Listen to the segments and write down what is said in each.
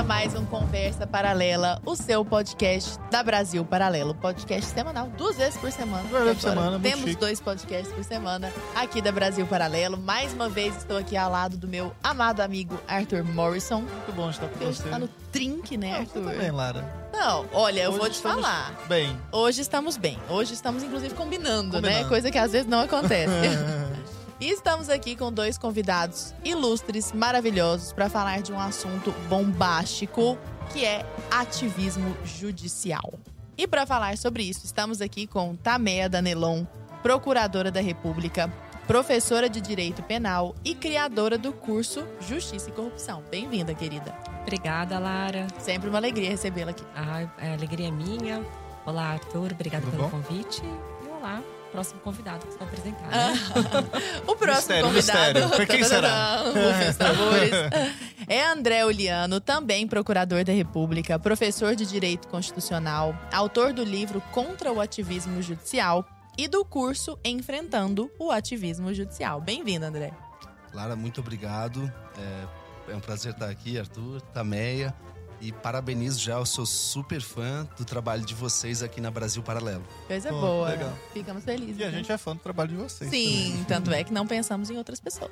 Começa mais um Conversa Paralela, o seu podcast da Brasil Paralelo. Podcast semanal, duas vezes por semana. Duas vezes por semana, Temos chique. dois podcasts por semana aqui da Brasil Paralelo. Mais uma vez estou aqui ao lado do meu amado amigo Arthur Morrison. Muito bom estar com hoje você. tá no trinque, né, Ah, você Arthur? também, Lara. Não, olha, eu Hoje vou te falar. Bem. Hoje estamos bem. Hoje estamos, inclusive, combinando, né? Combinando. Coisa que às vezes não acontece. E estamos aqui com dois convidados ilustres, maravilhosos, para falar de um assunto bombástico, que é ativismo judicial. E para falar sobre isso, estamos aqui com Tamea Danelon, procuradora da República, professora de Direito Penal e criadora do curso Justiça e Corrupção. Bem-vinda, querida. Obrigada, Lara. Sempre uma alegria recebê-la aqui. A, a alegria é minha. Olá, Arthur. Obrigada Tudo pelo bom? convite. E olá, próximo convidado que você vai apresentar. Né? O próximo Mistério, convidado. mistério. Quem será? Rufem os tambores. É André Oliano, também procurador da República, professor de Direito Constitucional, autor do livro Contra o Ativismo Judicial e do curso Enfrentando o Ativismo Judicial. Bem-vindo, André. Lara, muito obrigado. É, é um prazer estar aqui, Arthur, Tameia. E parabenizo já, eu sou super fã do trabalho de vocês aqui na Brasil Paralelo. Coisa Pô, boa. legal. Ficamos felizes. E a né? gente é fã do trabalho de vocês. Sim, tanto é que não pensamos em outras pessoas.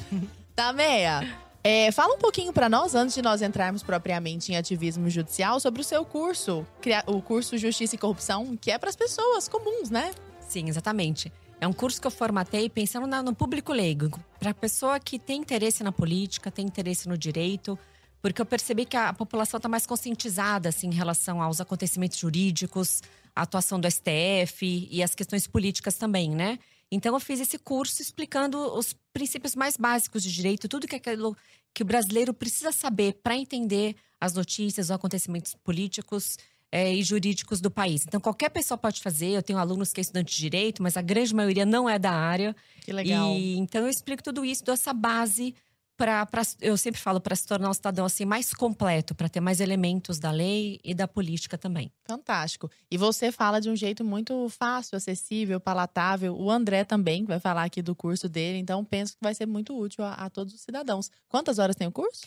Tameia, é, fala um pouquinho pra nós, antes de nós entrarmos propriamente em ativismo judicial, sobre o seu curso, o curso Justiça e Corrupção, que é pras pessoas comuns, né? Sim, exatamente. É um curso que eu formatei pensando no público leigo, para a pessoa que tem interesse na política, tem interesse no direito, porque eu percebi que a, população está mais conscientizada assim, em relação aos acontecimentos jurídicos, a atuação do STF e as questões políticas também, né? Então eu fiz esse curso explicando os princípios mais básicos de direito, tudo que é aquilo que o brasileiro precisa saber para entender as notícias, os acontecimentos políticos é, e jurídicos do país. Então, qualquer pessoa pode fazer. Eu tenho alunos que é estudante de direito, mas a grande maioria não é da área. Que legal. E então eu explico tudo isso, dou essa base para, eu sempre falo, para se tornar um cidadão assim mais completo, para ter mais elementos da lei e da política também. Fantástico. E você fala de um jeito muito fácil, acessível, palatável. O André também vai falar aqui do curso dele, então penso que vai ser muito útil a, a todos os cidadãos. Quantas horas tem o curso?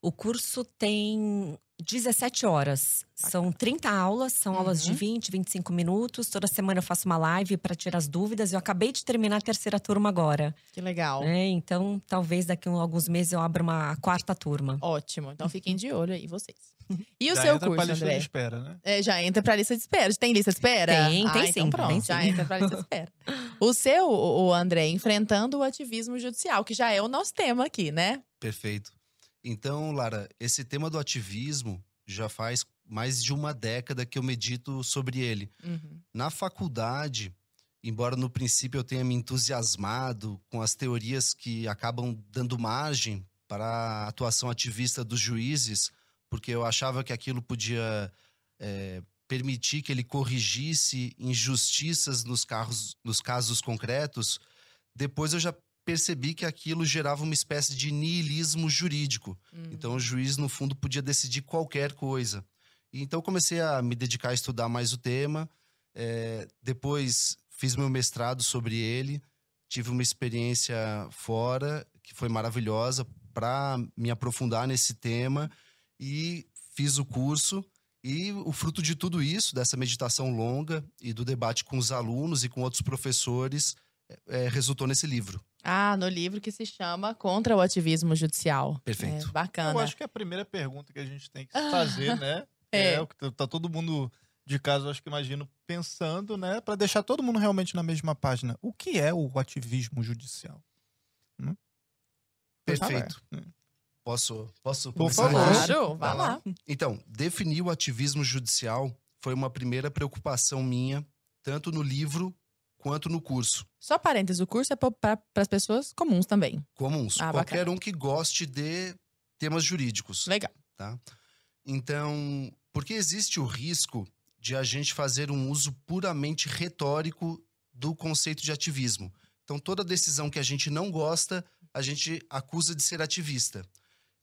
O curso tem 17 horas. São 30 aulas, são aulas de Uhum. 20, 25 minutos. Toda semana eu faço uma live para tirar as dúvidas. Eu acabei de terminar a terceira turma agora. Que legal. né? Então, talvez daqui a alguns meses eu abra uma quarta turma. Ótimo. Então fiquem de olho aí, vocês. E o Já seu entra pra curso, lista André? de espera, né? É, já entra pra lista de espera. Tem lista de espera? Tem, tem ah, sim, Então pronto, tem já sim. entra pra lista de espera. O seu, o André, enfrentando o ativismo judicial, que já é o nosso tema aqui, né? Perfeito. Então, Lara, esse tema do ativismo já faz mais de uma década que eu medito sobre ele. Uhum. Na faculdade, embora no princípio eu tenha me entusiasmado com as teorias que acabam dando margem para a atuação ativista dos juízes, porque eu achava que aquilo podia é, permitir que ele corrigisse injustiças nos, carros, nos casos concretos, depois eu já percebi que aquilo gerava uma espécie de niilismo jurídico. Hum. Então o juiz, no fundo, podia decidir qualquer coisa. E Então eu comecei a me dedicar a estudar mais o tema. É, depois fiz meu mestrado sobre ele. Tive uma experiência fora que foi maravilhosa para me aprofundar nesse tema. E fiz o curso. E o fruto de tudo isso, dessa meditação longa e do debate com os alunos e com outros professores, é, resultou nesse livro. Ah, no livro que se chama Contra o Ativismo Judicial. Perfeito. É, bacana. Eu acho que a primeira pergunta que a gente tem que fazer, né? É. o que tá- tá todo mundo de casa, eu acho que imagino, pensando, né? Pra deixar todo mundo realmente na mesma página. O que é o ativismo judicial? Por favor. Perfeito. Posso, posso Por começar? favor. Claro, vai lá. Então, definir o ativismo judicial foi uma primeira preocupação minha, tanto no livro quanto no curso. Só parênteses, o curso é para as pessoas comuns também. Comuns. Ah, Qualquer um que goste de temas jurídicos. Legal. tá? Então, porque existe o risco de a gente fazer um uso puramente retórico do conceito de ativismo. Então, toda decisão que a gente não gosta, a gente acusa de ser ativista.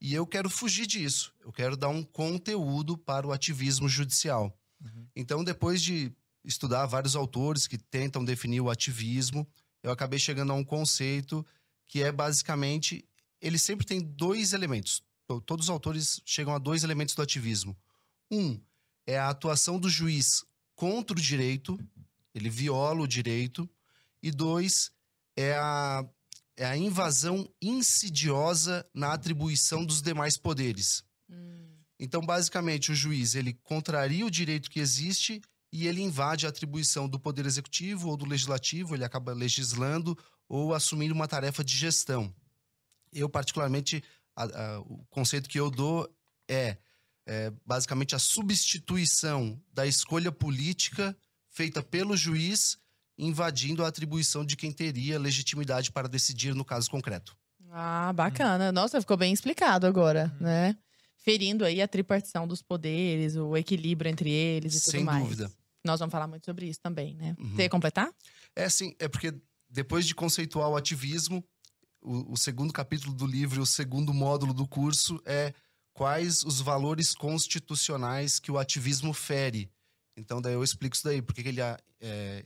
E eu quero fugir disso. Eu quero dar um conteúdo para o ativismo judicial. Uhum. Então, depois de estudar vários autores que tentam definir o ativismo, eu acabei chegando a um conceito que é basicamente ele sempre tem dois elementos. to- todos os autores chegam a dois elementos do ativismo. Um é a atuação do juiz contra o direito, ele viola o direito. E dois é a, é a invasão insidiosa na atribuição dos demais poderes. Então, basicamente, o juiz ele contraria o direito que existe e ele invade a atribuição do poder executivo ou do legislativo, ele acaba legislando ou assumindo uma tarefa de gestão. Eu, particularmente, a- a- o conceito que eu dou é, é basicamente a substituição da escolha política feita pelo juiz, invadindo a atribuição de quem teria legitimidade para decidir no caso concreto. Ah, bacana. Nossa, ficou bem explicado agora, Uhum. né? Ferindo aí a tripartição dos poderes, o equilíbrio entre eles e tudo Sem mais. dúvida. Nós vamos falar muito sobre isso também, né? Uhum. Você ia completar? É assim, é porque depois de conceituar o ativismo, o, o segundo capítulo do livro, o segundo módulo do curso é quais os valores constitucionais que o ativismo fere. Então daí eu explico isso daí, porque que ele, é,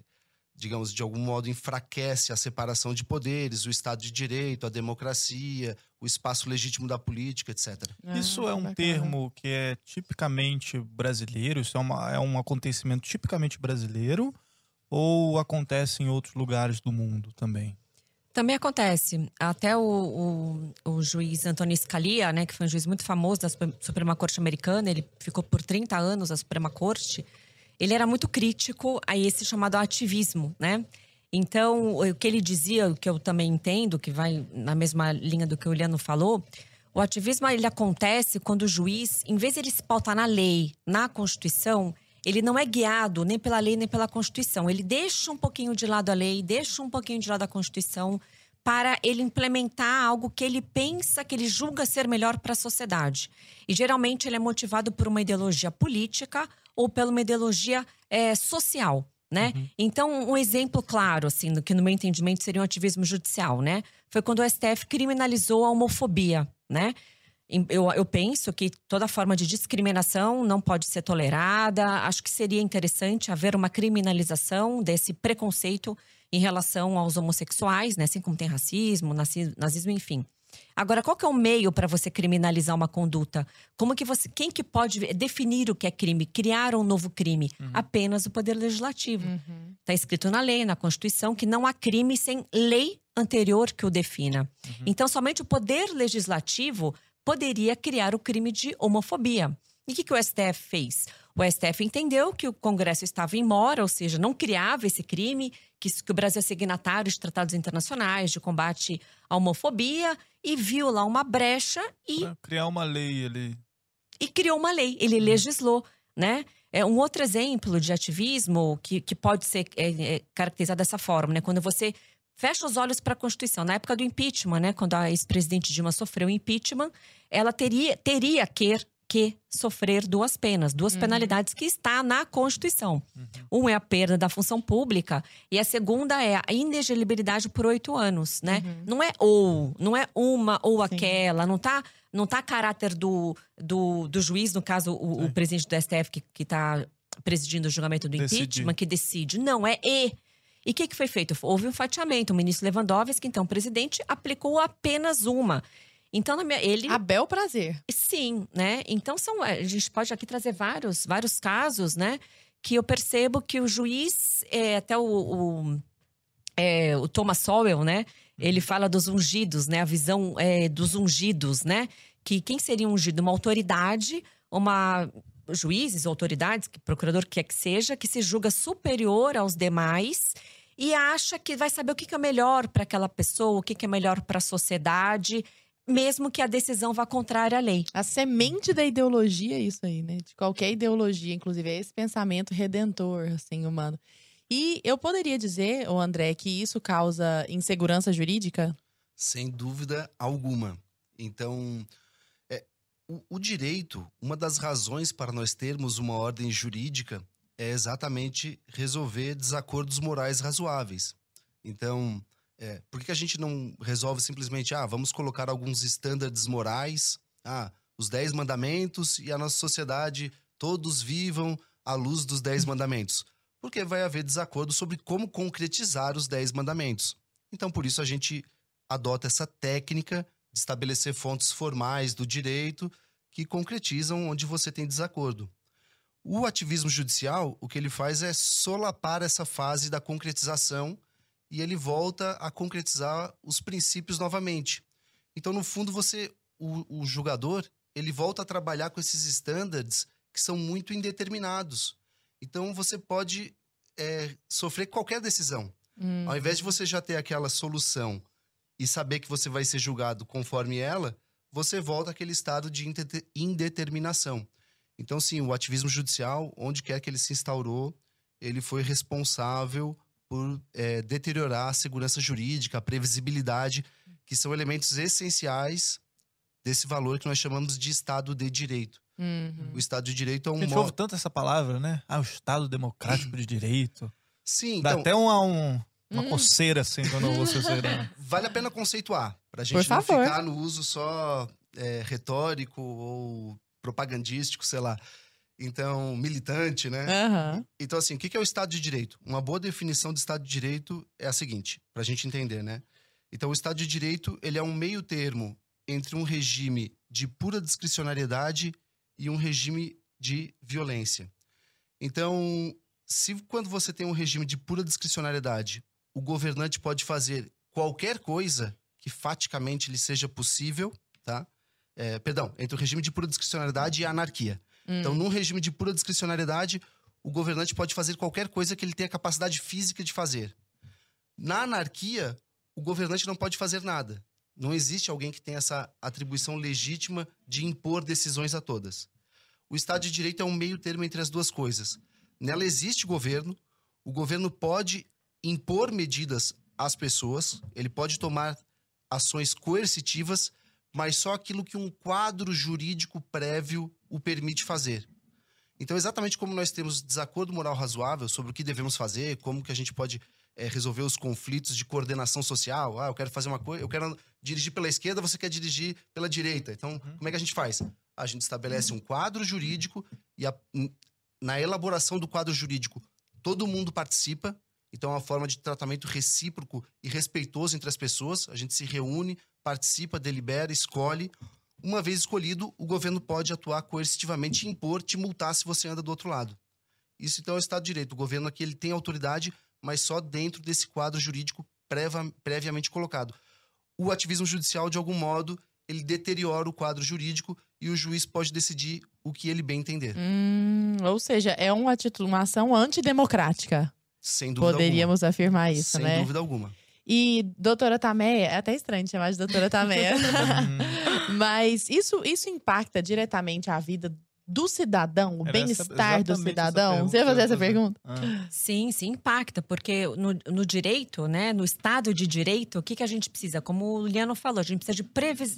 digamos, de algum modo enfraquece a separação de poderes, o Estado de Direito, a democracia, o espaço legítimo da política, etc. Isso Ah, é um bacana. termo que é tipicamente brasileiro? Isso é, uma- é um acontecimento tipicamente brasileiro? Ou acontece em outros lugares do mundo também? Também acontece. Até o, o, o juiz Antônio Scalia, né, que foi um juiz muito famoso da Suprema- Suprema Corte Americana, ele ficou por 30 anos na Suprema Corte. Ele era muito crítico a esse chamado ativismo, né? Então, o que ele dizia, o que eu também entendo, que vai na mesma linha do que o Liano falou, o ativismo ele acontece quando o juiz, em vez de ele se pautar na lei, na Constituição, ele não é guiado nem pela lei nem pela Constituição. Ele deixa um pouquinho de lado a lei, deixa um pouquinho de lado a Constituição para ele implementar algo que ele pensa, que ele julga ser melhor para a sociedade. E geralmente ele é motivado por uma ideologia política ou por uma ideologia eh, social. Né? Então, um exemplo claro, assim, do que no meu entendimento seria um ativismo judicial, né? Foi quando o STF criminalizou a homofobia, né? Eu, eu penso que toda forma de discriminação não pode ser tolerada. Acho que seria interessante haver uma criminalização desse preconceito em relação aos homossexuais, né? Assim como tem racismo, nazi- nazismo, enfim. Agora, qual que é o meio para você criminalizar uma conduta? Como que você, quem que pode definir o que é crime, criar um novo crime? Apenas o poder legislativo. Uhum. Está escrito na lei, na Constituição, que não há crime sem lei anterior que o defina. Então, somente o poder legislativo poderia criar o crime de homofobia. E o que, que o STF fez? O STF entendeu que o Congresso estava em mora, ou seja, não criava esse crime, que, que o Brasil é signatário de tratados internacionais de combate à homofobia, e viu lá uma brecha e Pra criar uma lei ali. e criou uma lei, ele legislou, né? É um outro exemplo de ativismo que, que pode ser é, é, caracterizado dessa forma, né? Quando você fecha os olhos para a Constituição. Na época do impeachment, né? Quando a ex-presidente Dilma sofreu impeachment, ela teria, teria que, que sofrer duas penas, duas penalidades que está na Constituição. Um é a perda da função pública e a segunda é a inelegibilidade por oito anos, né? Não é ou, não é uma ou Sim. aquela, não tá, não tá a caráter do, do, do juiz, no caso, o, o presidente do STF que, que tá presidindo o julgamento do Decidir. impeachment, que decide. Não, é e. E o que, que foi feito? Houve um fatiamento. O ministro Lewandowski, então presidente, aplicou apenas uma. Então, na minha, ele. A bel prazer. Sim, né? Então são, a gente pode aqui trazer vários, vários casos, né? Que eu percebo que o juiz, é, até o, o, é, o Thomas Sowell, né? Ele fala dos ungidos, né? A visão é, dos ungidos, né? Que quem seria um ungido? Uma autoridade, uma juízes, autoridades, que procurador quer que seja, que se julga superior aos demais e acha que vai saber o que que é melhor para aquela pessoa, o que que é melhor para a sociedade, mesmo que a decisão vá contrária à lei. A semente da ideologia é isso aí, né? De qualquer ideologia, inclusive, é esse pensamento redentor, assim, humano. E eu poderia dizer, ô André, que isso causa insegurança jurídica? Sem dúvida alguma. Então, é, o, o direito, uma das razões para nós termos uma ordem jurídica é exatamente resolver desacordos morais razoáveis. Então, é, por que a gente não resolve simplesmente, ah, vamos colocar alguns estándares morais, ah, os dez mandamentos e a nossa sociedade, todos vivam à luz dos dez mandamentos? Porque vai haver desacordo sobre como concretizar os dez mandamentos. Então, por isso, a gente adota essa técnica de estabelecer fontes formais do direito que concretizam onde você tem desacordo. O ativismo judicial, o que ele faz é solapar essa fase da concretização e ele volta a concretizar os princípios novamente. Então, no fundo, você, o, o julgador, ele volta a trabalhar com esses standards que são muito indeterminados. Então, você pode é, sofrer qualquer decisão. Hum. Ao invés de você já ter aquela solução e saber que você vai ser julgado conforme ela, você volta àquele estado de indete- indeterminação. Então, sim, o ativismo judicial, onde quer que ele se instaurou, ele foi responsável por é, deteriorar a segurança jurídica, a previsibilidade, que são elementos essenciais desse valor que nós chamamos de Estado de Direito. Uhum. O Estado de Direito é A um gente modo... ouve tanto essa palavra, né? Ah, o Estado Democrático de Direito. Sim, Dá então, até uma, um- uma Hum. coceira, assim, quando você será. vale a pena conceituar, para a gente não ficar no uso só é, retórico ou propagandístico, sei lá. Então, militante, né? Aham. Então, assim, o que que é o Estado de Direito? Uma boa definição de Estado de Direito é a seguinte, para a gente entender, né? Então, o Estado de Direito, ele é um meio termo entre um regime de pura discricionariedade e um regime de violência. Então, se quando você tem um regime de pura discricionariedade, o governante pode fazer qualquer coisa que faticamente lhe seja possível, tá? É, perdão, entre o regime de pura discricionariedade e a anarquia. Hum. Então, num regime de pura discricionariedade, o governante pode fazer qualquer coisa que ele tenha capacidade física de fazer. Na anarquia, o governante não pode fazer nada. Não existe alguém que tenha essa atribuição legítima de impor decisões a todas. O Estado de Direito é um meio termo entre as duas coisas. Nela existe governo, o governo pode impor medidas às pessoas, ele pode tomar ações coercitivas, mas só aquilo que um quadro jurídico prévio o permite fazer. Então, exatamente como nós temos desacordo moral razoável sobre o que devemos fazer, como que a gente pode eh, resolver os conflitos de coordenação social. Ah, eu quero fazer uma coisa, eu quero dirigir pela esquerda, você quer dirigir pela direita. Então, como é que a gente faz? A gente estabelece um quadro jurídico e a- na elaboração do quadro jurídico todo mundo participa. Então, é uma forma de tratamento recíproco e respeitoso entre as pessoas. A gente se reúne, participa, delibera, escolhe. Uma vez escolhido, o governo pode atuar coercitivamente e impor, te multar se você anda do outro lado. Isso então é o Estado de Direito. O governo aqui ele tem autoridade, mas só dentro desse quadro jurídico previamente colocado. O ativismo judicial, de algum modo, ele deteriora o quadro jurídico e o juiz pode decidir o que ele bem entender. Hum, ou seja, é uma, atitude, uma ação antidemocrática. Sem dúvida Poderíamos afirmar alguma. isso, Sem né? dúvida alguma. E doutora Tameia, é até estranho chamar de doutora Tameia. Mas isso, isso impacta diretamente a vida do cidadão, o bem-estar do cidadão? Você ia fazer essa pergunta? Ah. Sim, sim, impacta, porque no, no direito, né, no Estado de Direito, o que, que a gente precisa? Como o Liano falou, a gente precisa de previs,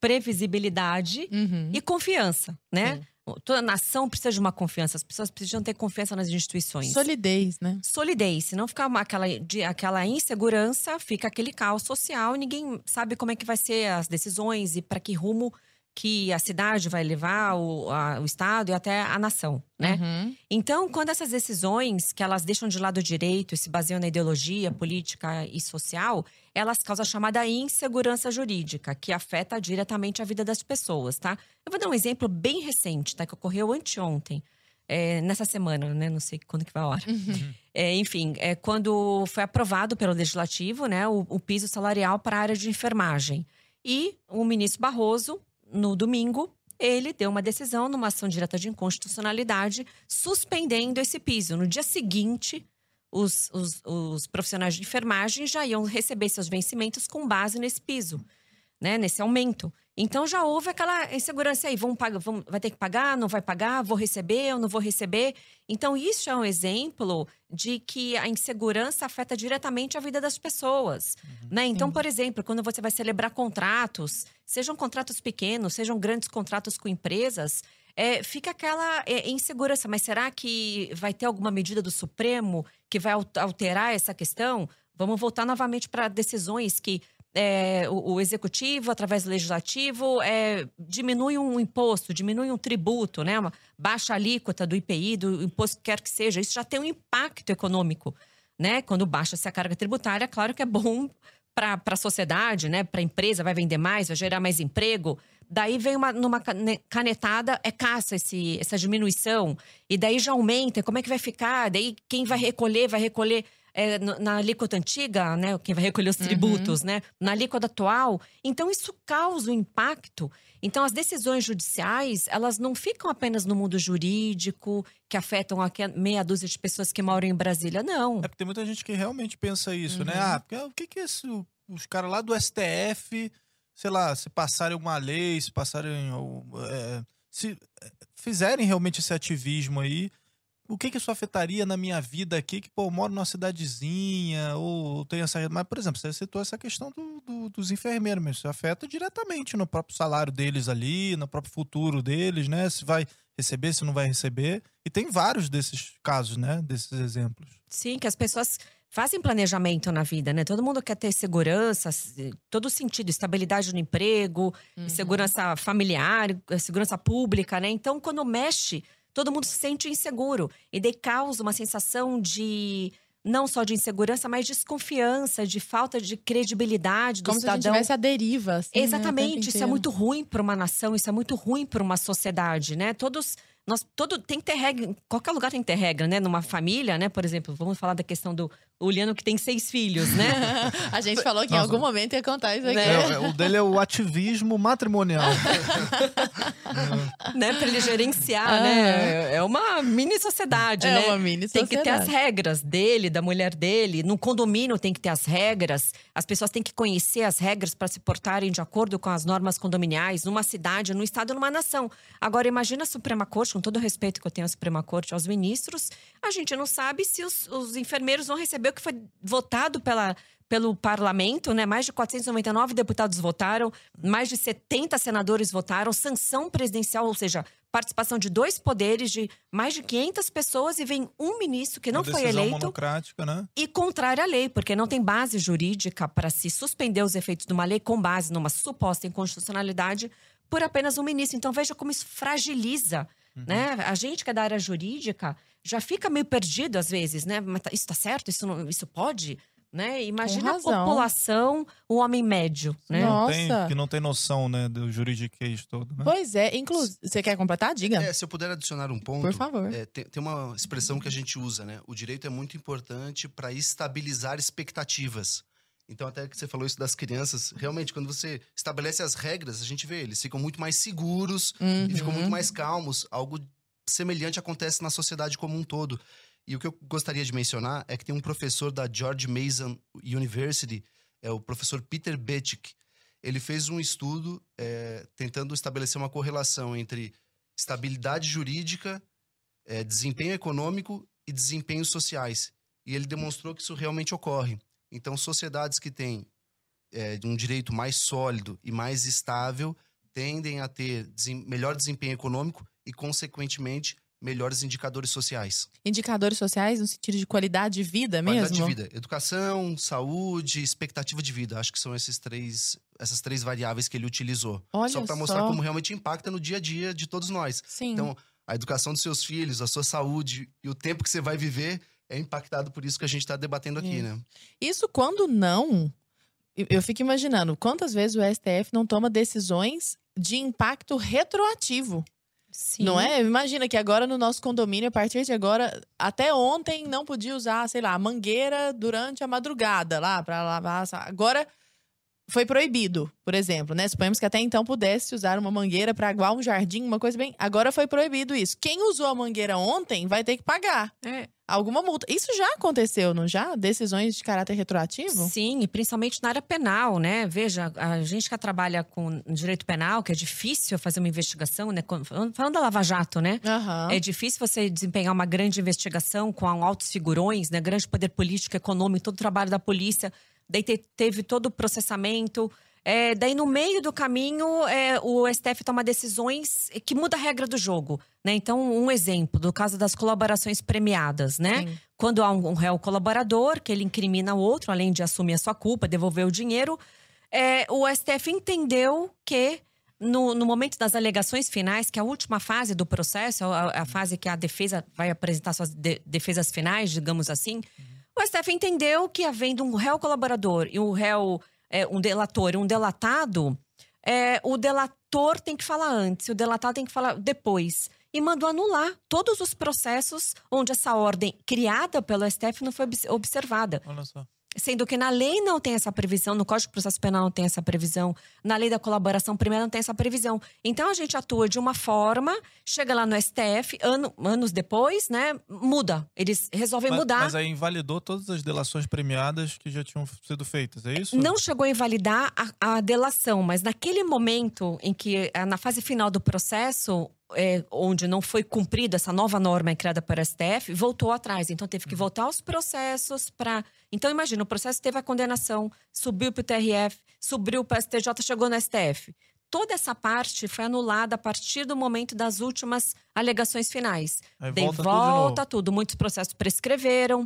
previsibilidade- Uhum. e confiança, né? Sim. Toda nação precisa de uma confiança, as pessoas precisam ter confiança nas instituições. Solidez, né? Solidez, se não ficar aquela, de- aquela insegurança, fica aquele caos social, ninguém sabe como é que vai ser as decisões e para que rumo que a cidade vai levar, o, a- o Estado e até a nação, né? Uhum. Então, quando essas decisões, que elas deixam de lado o direito e se baseiam na ideologia política e social, elas causam a chamada insegurança jurídica, que afeta diretamente a vida das pessoas, tá? Eu vou dar um exemplo bem recente, tá? Que ocorreu anteontem, é, nessa semana, né? Não sei quando que vai a hora. É, enfim, é, quando foi aprovado pelo Legislativo, né? O, o piso salarial para a área de enfermagem. E o ministro Barroso, no domingo, ele deu uma decisão numa ação direta de inconstitucionalidade, suspendendo esse piso. No dia seguinte, os, os- os profissionais de enfermagem já iam receber seus vencimentos com base nesse piso, né? Nesse aumento. Então já houve aquela insegurança aí, vão pagar, vão, vai ter que pagar, não vai pagar, vou receber ou não vou receber. Então isso é um exemplo de que a insegurança afeta diretamente a vida das pessoas, né? Então, Sim. por exemplo, quando você vai celebrar contratos, sejam contratos pequenos, sejam grandes contratos com empresas, é, fica aquela é, insegurança. Mas será que vai ter alguma medida do Supremo que vai al- alterar essa questão? Vamos voltar novamente para decisões que é, o, o executivo, através do legislativo, é, diminui um imposto, diminui um tributo, né? Uma baixa alíquota do IPI, do imposto que quer que seja. Isso já tem um impacto econômico, né? Quando baixa-se a carga tributária, claro que é bom para a sociedade, né? Para a empresa, vai vender mais, vai gerar mais emprego. Daí vem uma, numa canetada, é caça esse, essa diminuição. E daí já aumenta. Como é que vai ficar? Daí quem vai recolher, vai recolher é, na alíquota antiga, né? Quem vai recolher os uhum. tributos, uhum. né? Na alíquota atual. Então, isso causa um impacto. Então, as decisões judiciais, elas não ficam apenas no mundo jurídico, que afetam a meia dúzia de pessoas que moram em Brasília, não. É porque tem muita gente que realmente pensa isso, né? uhum. né? Ah, porque, o que que é isso? Os caras lá do STF, sei lá, se passarem uma lei, se passarem. É, se é, fizerem realmente esse ativismo aí, o que que isso afetaria na minha vida aqui? Que, pô, eu moro numa cidadezinha, ou tenho essa. Mas, por exemplo, você citou essa questão do, do, dos enfermeiros, mas isso afeta diretamente no próprio salário deles ali, no próprio futuro deles, né? Se vai receber, se não vai receber. E tem vários desses casos, né? Desses exemplos. Sim, que as pessoas fazem planejamento na vida, né? Todo mundo quer ter segurança, todo sentido, estabilidade no emprego, uhum. segurança familiar, segurança pública, né? Então, quando mexe todo mundo se sente inseguro. E daí causa uma sensação de não só de insegurança, mas desconfiança, de falta de credibilidade do Como cidadão. Como se a tivesse a deriva. Assim, né, Exatamente, né, isso é muito ruim para uma nação, isso é muito ruim para uma sociedade, né? Todos nós todo tem que ter regra, qualquer lugar tem que ter regra, né? Numa família, né? Por exemplo, vamos falar da questão do Uliano que tem seis filhos, né? a gente falou que Nossa. em algum momento ia contar isso aqui. É, o dele é o ativismo matrimonial. né? Pra ele gerenciar, ah. né? É uma mini sociedade, é né? É uma mini sociedade. Tem que ter as regras dele, da mulher dele. No condomínio tem que ter as regras. As pessoas têm que conhecer as regras para se portarem de acordo com as normas condominiais. Numa cidade, num estado, numa nação. Agora, imagina a Suprema Corte, com todo o respeito que eu tenho à Suprema Corte, aos ministros. A gente não sabe se os, os enfermeiros vão receber o que foi votado pela, pelo parlamento, né? Mais de 499 deputados votaram, mais de 70 senadores votaram, sanção presidencial, ou seja, participação de dois poderes, de mais de 500 pessoas e vem um ministro que não Uma foi eleito monocrática, né? e contrário à lei, porque não tem base jurídica para se suspender os efeitos de uma lei com base numa suposta inconstitucionalidade por apenas um ministro. Então veja como isso fragiliza, uhum. né? A gente que é da área jurídica já fica meio perdido às vezes, né? Mas tá, isso está certo? Isso, não, isso pode? Né? Imagina a população, o homem médio, né? Nossa. Tem, que não tem noção, né, do juridiquês todo, né? Pois é, inclusive, você quer completar? Diga. É, se eu puder adicionar um ponto. Por favor. É, tem, tem, uma expressão que a gente usa, né? O direito é muito importante para estabilizar expectativas. Então, até que você falou isso das crianças, realmente, quando você estabelece as regras, a gente vê, eles ficam muito mais seguros uhum. e ficam muito uhum. mais calmos. Algo semelhante acontece na sociedade como um todo. E o que eu gostaria de mencionar é que tem um professor da George Mason University, é o professor Peter Betick. Ele fez um estudo é, tentando estabelecer uma correlação entre estabilidade jurídica, é, desempenho econômico e desempenhos sociais. E ele demonstrou que isso realmente ocorre. Então, sociedades que têm é, um direito mais sólido e mais estável tendem a ter melhor desempenho econômico e, consequentemente, melhores indicadores sociais. Indicadores sociais no sentido de qualidade de vida mesmo? Qualidade de vida. Educação, saúde, expectativa de vida. Acho que são esses três, essas três variáveis que ele utilizou. Olha só para mostrar como realmente impacta no dia a dia de todos nós. Sim. Então, a educação dos seus filhos, a sua saúde e o tempo que você vai viver é impactado por isso que a gente está debatendo aqui, isso. né? Isso quando não. Eu fico imaginando quantas vezes o STF não toma decisões de impacto retroativo. Sim. Não é? Imagina que agora no nosso condomínio, a partir de agora, até ontem não podia usar, sei lá, mangueira durante a madrugada lá para lavar. Agora foi proibido, por exemplo, né? Suponhamos que até então pudesse usar uma mangueira para aguar um jardim, uma coisa bem. Agora foi proibido isso. Quem usou a mangueira ontem vai ter que pagar. É. Alguma multa. Isso já aconteceu, não já? Decisões de caráter retroativo? Sim, e principalmente na área penal, né? Veja, a gente que trabalha com direito penal, que é difícil fazer uma investigação, né? Falando da Lava Jato, né? Uhum. É difícil você desempenhar uma grande investigação com altos figurões, né? Grande poder político, econômico, todo o trabalho da polícia daí te, teve todo o processamento. É, daí, no meio do caminho, é, o STF toma decisões que muda a regra do jogo. Né? Então, um exemplo, do caso das colaborações premiadas, né? Sim. Quando há um, réu colaborador, que ele incrimina o outro, além de assumir a sua culpa, devolver o dinheiro, é, o STF entendeu que no, no, momento das alegações finais, que é a última fase do processo, a, a fase que a defesa vai apresentar suas de, defesas finais, digamos assim, o O STF entendeu que, havendo um réu colaborador e um réu, é, um delator e um delatado, é, o delator tem que falar antes, o delatado tem que falar depois. E mandou anular todos os processos onde essa ordem criada pelo STF não foi observada. Olha só. Sendo que na lei não tem essa previsão, no Código de Processo Penal não tem essa previsão, na lei da colaboração primeira não tem essa previsão. Então a gente atua de uma forma, chega lá no STF, ano, anos depois, né? Muda. Eles resolvem Mas, mudar. mas aí invalidou todas as delações premiadas que já tinham sido feitas, é isso? Não chegou a invalidar a, a delação, mas naquele momento em que, eh, na fase final do processo, é, onde não foi cumprida essa nova norma criada para STF, voltou atrás. Então teve que voltar aos processos para. Então imagina, o processo teve a condenação, subiu para o TRF, subiu para o STJ, chegou no STF. Toda essa parte foi anulada a partir do momento das últimas alegações finais. Aí volta volta, tudo tudo, muitos processos prescreveram.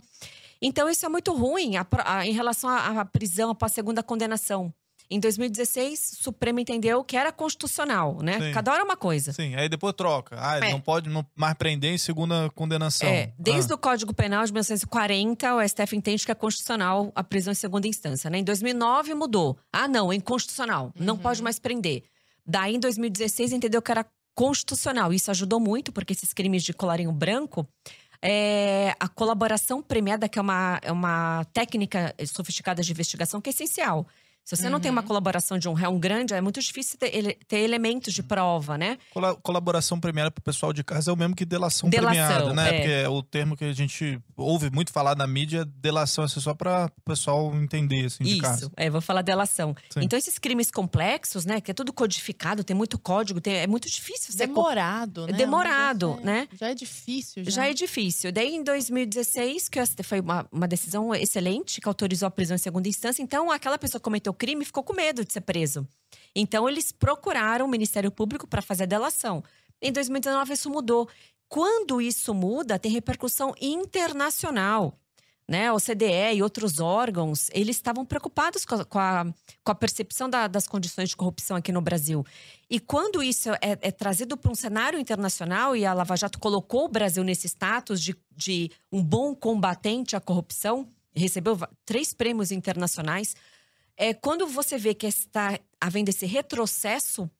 Então isso é muito ruim a a- em relação à à prisão após a segunda condenação. Em 2016, o Supremo entendeu que era constitucional, né? Sim. Cada hora é uma coisa. Sim, aí depois troca. Ah, É. não pode não mais prender em segunda condenação. É, desde Ah, o Código Penal de 1940, o STF entende que é constitucional a prisão em segunda instância. Né? Em 2009 mudou. Ah, não, é inconstitucional. Não Uhum. pode mais prender. Daí, em 2016, entendeu que era constitucional. Isso ajudou muito, porque esses crimes de colarinho branco, é, a colaboração premiada, que é uma, é uma técnica sofisticada de investigação que é essencial. Se você não tem uma Uhum. colaboração de um réu grande, é muito difícil ter, ele- ter elementos de prova, né? cola- colaboração premiada pro pessoal de casa é o mesmo que delação, Delação, premiada, né? é. Porque é o termo que a gente ouve muito falar na mídia, delação, assim, só para o pessoal entender, assim, de Isso, casa. é, vou falar delação. Sim. Então, esses crimes complexos, né, que é tudo codificado, tem muito código, tem- é muito difícil Demorado, né? Demorado, O negócio né? Já é difícil. Já, Já é difícil. Daí, em 2016, que o foi uma, uma decisão excelente, que autorizou a prisão em segunda instância. Então, aquela pessoa que cometeu o crime ficou com medo de ser preso. Então, eles procuraram o Ministério Público para fazer a delação. Em 2019, isso mudou. Quando isso muda, tem repercussão internacional. Né, o CDE e outros órgãos, eles estavam preocupados com a, com a, com a percepção da- das condições de corrupção aqui no Brasil. E quando isso é, é trazido para um cenário internacional, e a Lava Jato colocou o Brasil nesse status de, de um bom combatente à corrupção, recebeu três prêmios internacionais, é, quando você vê que está havendo esse retrocesso, o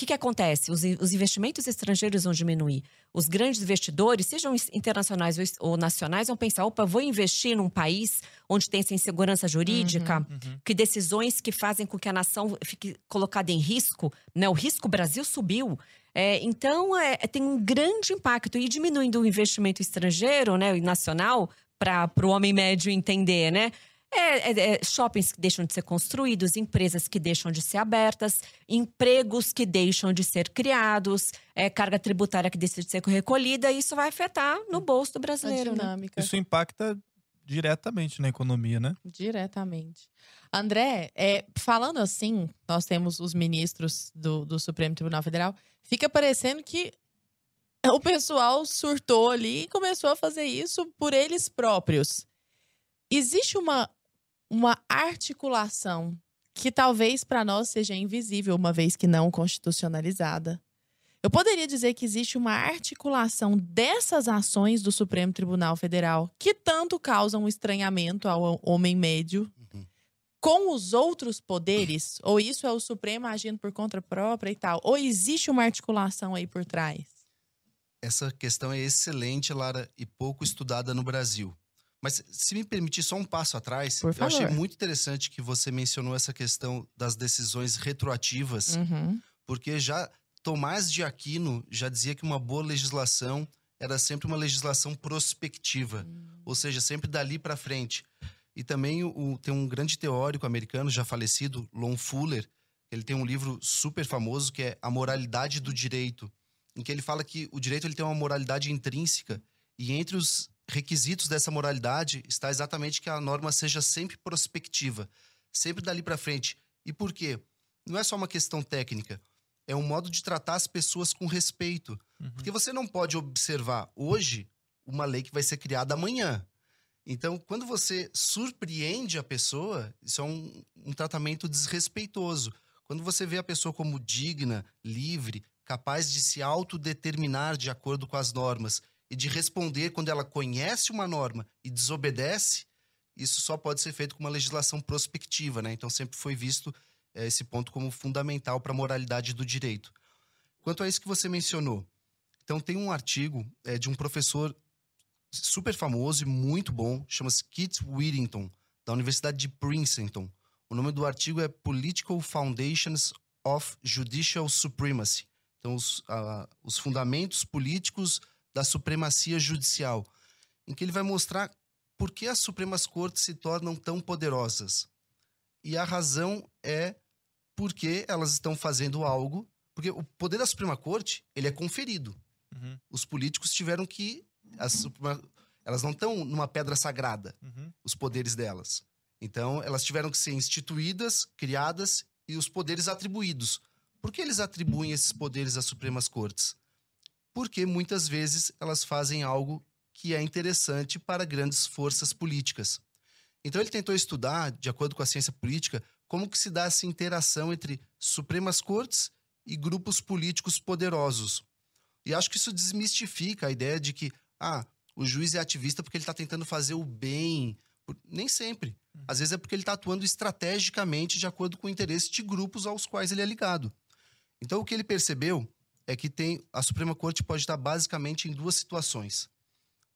que, que acontece? Os, os investimentos estrangeiros vão diminuir. Os grandes investidores, sejam is- internacionais ou ou nacionais, vão pensar: opa, eu vou investir num país onde tem essa insegurança jurídica, Uhum. que decisões que fazem com que a nação fique colocada em risco, né? O risco Brasil subiu. É, então, é, é, tem um grande impacto. E diminuindo o investimento estrangeiro né, e nacional, para o homem médio entender, né? É, é- é shoppings que deixam de ser construídos, empresas que deixam de ser abertas, empregos que deixam de ser criados, é, carga tributária que deixa de ser recolhida, e isso vai afetar no bolso do A brasileiro. Né? dinâmica. Isso impacta diretamente na economia, né? Diretamente. André, é, falando assim, nós temos os ministros do, do Supremo Tribunal Federal, fica parecendo que o pessoal surtou ali e começou a fazer isso por eles próprios. Existe uma, uma articulação que talvez para nós seja invisível, uma vez que não constitucionalizada. Eu poderia dizer que existe uma articulação dessas ações do Supremo Tribunal Federal que tanto causam estranhamento ao homem médio Uhum. com os outros poderes? Ou isso é o Supremo agindo por conta própria e tal? Ou existe uma articulação aí por trás? Essa questão é excelente, Lara, e pouco estudada no Brasil. Mas se me permitir só um passo atrás, eu achei muito interessante que você mencionou essa questão das decisões retroativas, Uhum. porque já Tomás de Aquino já dizia que uma boa legislação era sempre uma legislação prospectiva, ou seja, sempre dali para frente. E também o- tem um grande teórico americano já falecido, Lon Fuller, ele tem um livro super famoso que é A Moralidade do Direito, em que ele fala que o direito ele tem uma moralidade intrínseca e entre os requisitos dessa moralidade está exatamente que a norma seja sempre prospectiva, sempre dali para frente. E por quê? Não é só uma questão técnica, é um modo de tratar as pessoas com respeito. Uhum. Porque você não pode observar hoje uma lei que vai ser criada amanhã. Então, quando você surpreende a pessoa, isso é um, um tratamento desrespeitoso. Quando você vê a pessoa como digna, livre, capaz de se autodeterminar de acordo com as normas e de responder quando ela conhece uma norma e desobedece, isso só pode ser feito com uma legislação prospectiva, né? Então sempre foi visto é, esse ponto como fundamental para a moralidade do direito. Quanto a isso que você mencionou, então tem um artigo é, de um professor super famoso e muito bom, chama-se Kit Whittington, da Universidade de Princeton. O nome do artigo é Political Foundations of Judicial Supremacy. Então, os, uh, os fundamentos políticos da supremacia judicial, em que ele vai mostrar por que as Supremas Cortes se tornam tão poderosas. E a razão é porque elas estão fazendo algo. Porque o poder da Suprema Corte ele é conferido. Uhum. Os políticos tiveram que. As Suprema, elas não estão numa pedra sagrada, uhum. os poderes delas. Então, elas tiveram que ser instituídas, criadas e os poderes atribuídos. Por que eles atribuem esses poderes às Supremas Cortes? Porque muitas vezes elas fazem algo que é interessante para grandes forças políticas. Então ele tentou estudar, de acordo com a ciência política, como que se dá essa interação entre Supremas Cortes e grupos políticos poderosos. E acho que isso desmistifica a ideia de que ah, o juiz é ativista porque ele está tentando fazer o bem. Nem sempre. Às vezes é porque ele está atuando estrategicamente de acordo com o interesse de grupos aos quais ele é ligado. Então o que ele percebeu é que tem a Suprema Corte pode estar basicamente em duas situações.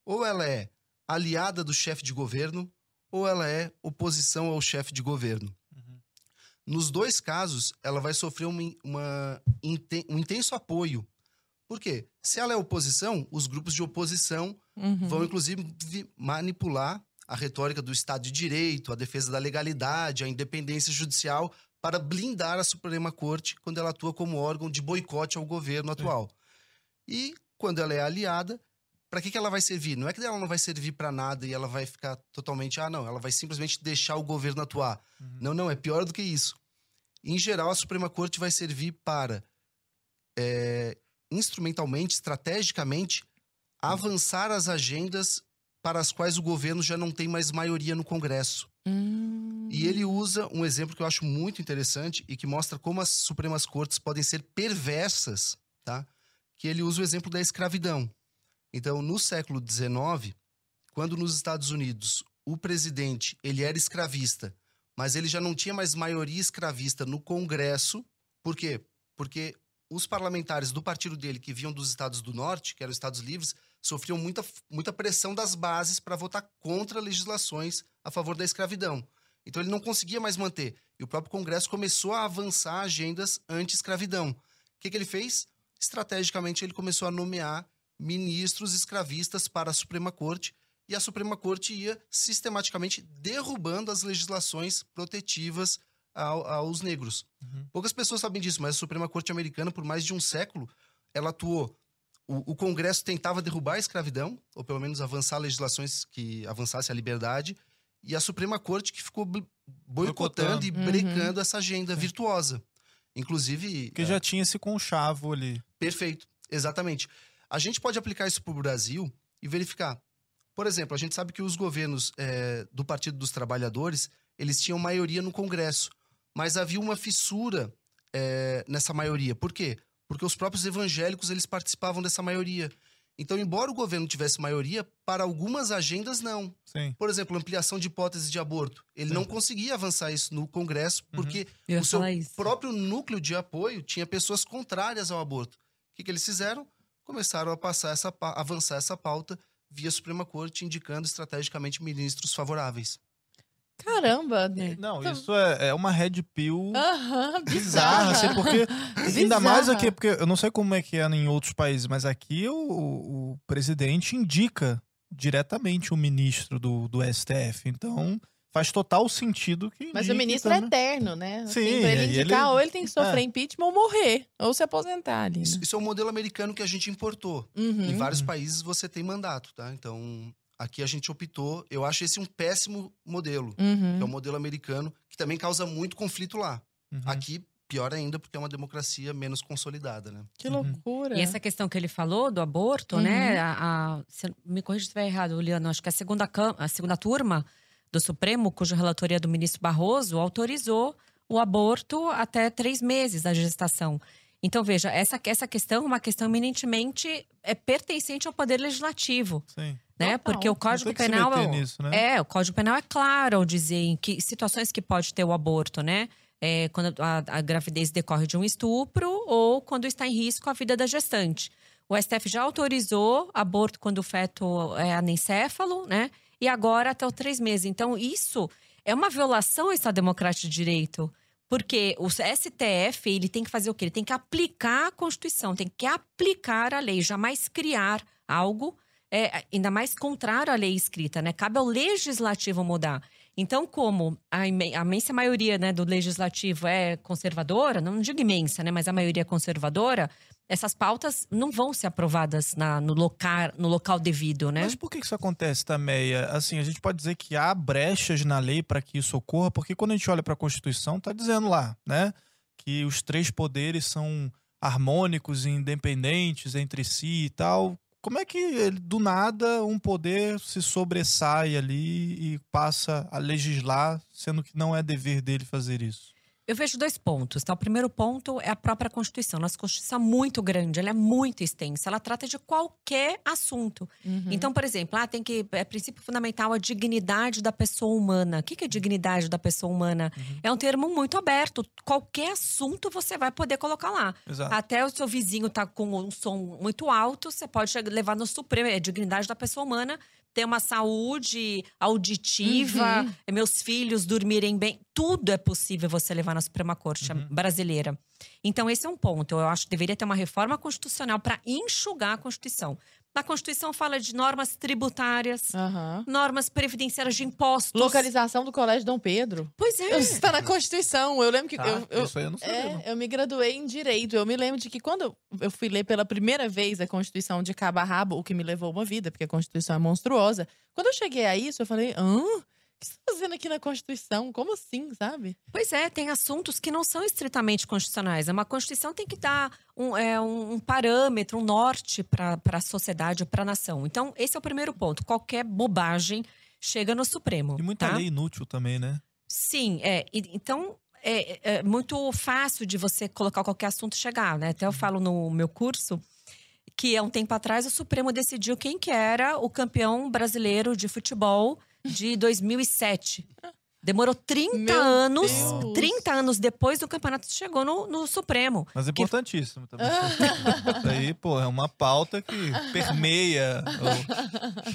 Ou ela é aliada do chefe de governo, ou ela é oposição ao chefe de governo. Uhum. Nos dois casos, ela vai sofrer uma, uma, um intenso apoio. Por quê? Se ela é oposição, os grupos de oposição uhum. vão, inclusive, manipular a retórica do Estado de Direito, a defesa da legalidade, a independência judicial para blindar a Suprema Corte quando ela atua como órgão de boicote ao governo atual. É. E quando ela é aliada, para que, que ela vai servir? Não é que ela não vai servir para nada e ela vai ficar totalmente, ah, não, ela vai simplesmente deixar o governo atuar. Uhum. Não, não, é pior do que isso. Em geral, a Suprema Corte vai servir para, é, instrumentalmente, estrategicamente, avançar as agendas para as quais o governo já não tem mais maioria no Congresso. Hum. E ele usa um exemplo que eu acho muito interessante e que mostra como as Supremas Cortes podem ser perversas, tá? Que ele usa o exemplo da escravidão. Então, no século XIX, quando nos Estados Unidos o presidente ele era escravista, mas ele já não tinha mais maioria escravista no Congresso, por quê? Porque os parlamentares do partido dele que vinham dos estados do norte, que eram estados livres, sofriam muita, muita pressão das bases para votar contra legislações a favor da escravidão. Então ele não conseguia mais manter. E o próprio Congresso começou a avançar agendas anti-escravidão. O que, que ele fez? Estrategicamente, ele começou a nomear ministros escravistas para a Suprema Corte. E a Suprema Corte ia sistematicamente derrubando as legislações protetivas ao, aos negros. Uhum. Poucas pessoas sabem disso, mas a Suprema Corte Americana, por mais de um século, ela atuou. O, o Congresso tentava derrubar a escravidão, ou pelo menos avançar legislações que avançassem a liberdade, e a Suprema Corte que ficou boicotando e uhum. brecando essa agenda virtuosa. Inclusive. Que é... já tinha esse conchavo ali. Perfeito, exatamente. A gente pode aplicar isso para o Brasil e verificar. Por exemplo, a gente sabe que os governos é, do Partido dos Trabalhadores eles tinham maioria no Congresso mas havia uma fissura é, nessa maioria. Por quê? Porque os próprios evangélicos eles participavam dessa maioria. Então, embora o governo tivesse maioria, para algumas agendas não. Sim. Por exemplo, ampliação de hipóteses de aborto. Ele Sim. não conseguia avançar isso no Congresso uhum. porque uhum. o seu próprio núcleo de apoio tinha pessoas contrárias ao aborto. O que, que eles fizeram? Começaram a passar essa, avançar essa pauta via Suprema Corte, indicando estrategicamente ministros favoráveis. Caramba! É. Não, isso é, é uma red pill uhum, bizarra, assim, porque ainda mais aqui, porque eu não sei como é que é em outros países, mas aqui o, o presidente indica diretamente o ministro do, do STF. Então, faz total sentido que. Mas o ministro também. é eterno, né? Assim, Sim. Pra ele indicar, ele... ou ele tem que sofrer é. impeachment ou morrer, ou se aposentar ali. Né? Isso, isso, é um modelo americano que a gente importou. Uhum. Em vários países você tem mandato, tá? Então, Aqui a gente optou, eu acho esse um péssimo modelo, uhum. que é o modelo americano, que também causa muito conflito lá. Uhum. Aqui, pior ainda, porque é uma democracia menos consolidada, né? Que uhum. loucura. E essa questão que ele falou do aborto, né? Uhum. A, a, se, me corrija se estiver errado, Liano, acho que a segunda, a segunda turma do Supremo, cuja relatoria é do ministro Barroso, autorizou o aborto até três meses da gestação. Então, veja, essa, essa questão é uma questão eminentemente é pertencente ao poder legislativo. Sim. Né? Total. Porque o Código Penal é, nisso, né? é, o Código Penal é claro ao dizer em que situações que pode ter o aborto, né? É, quando a, a gravidez decorre de um estupro ou quando está em risco a vida da gestante. O STF já autorizou aborto quando o feto é anencéfalo, né? E agora até os três meses. Então, isso é uma violação ao Estado Democrático de Direito. Porque o STF, ele tem que fazer o quê? Ele tem que aplicar a Constituição, tem que aplicar a lei, jamais criar algo, é, ainda mais contrário à lei escrita, né? Cabe ao legislativo mudar. Então, como a, imen- a imensa maioria né, do legislativo é conservadora, não digo imensa, né, mas a maioria é conservadora, essas pautas não vão ser aprovadas na- no, locar, no local devido, né? Mas por que isso acontece, Tameia? Assim, a gente pode dizer que há brechas na lei para que isso ocorra, porque quando a gente olha para a Constituição, tá dizendo lá, né, que os três poderes são harmônicos e independentes entre si e tal. Como é que do nada um poder se sobressai ali e passa a legislar, sendo que não é dever dele fazer isso? Eu vejo dois pontos. Tá? O primeiro ponto é a própria Constituição. Nossa Constituição é muito grande, ela é muito extensa, ela trata de qualquer assunto. Uhum. Então, por exemplo, ah, tem que. É princípio fundamental a dignidade da pessoa humana. O que é dignidade da pessoa humana? É um termo muito aberto. Qualquer assunto você vai poder colocar lá. Exato. Até o seu vizinho tá com um som muito alto, você pode levar no Supremo. É dignidade da pessoa humana, ter uma saúde auditiva, Uhum. meus filhos dormirem bem. Tudo é possível você levar na Suprema Corte Uhum. brasileira. Então, esse é um ponto. Eu acho que deveria ter uma reforma constitucional para enxugar a Constituição. Na Constituição fala de normas tributárias, Aham. normas previdenciárias de impostos. Localização do Colégio Dom Pedro. Pois é. Isso está na Constituição. Eu lembro que. Tá, eu, eu- isso aí eu não sabia, não. É, eu me graduei em Direito. Eu me lembro de que quando eu- fui ler pela primeira vez a Constituição de cabo a rabo, o que me levou uma vida, porque a Constituição é monstruosa. Quando eu cheguei a isso, eu falei, hã? O que você tá fazendo aqui na Constituição? Como assim, sabe? Pois é, tem assuntos que não são estritamente constitucionais. Uma Constituição tem que dar um, é, um, parâmetro, um norte para a sociedade, para a nação. Então, esse é o primeiro ponto. Qualquer bobagem chega no Supremo. E muita tá? lei inútil também, né? Sim, é. E- então, é, é muito fácil de você colocar qualquer assunto e chegar, né? Até eu falo no meu curso que há um tempo atrás o Supremo decidiu quem que era o campeão brasileiro de futebol de 2007. Demorou 30 Meu anos, Deus. 30 anos depois do campeonato chegou no, no Supremo. Mas é importantíssimo também. Isso aí, pô, é uma pauta que permeia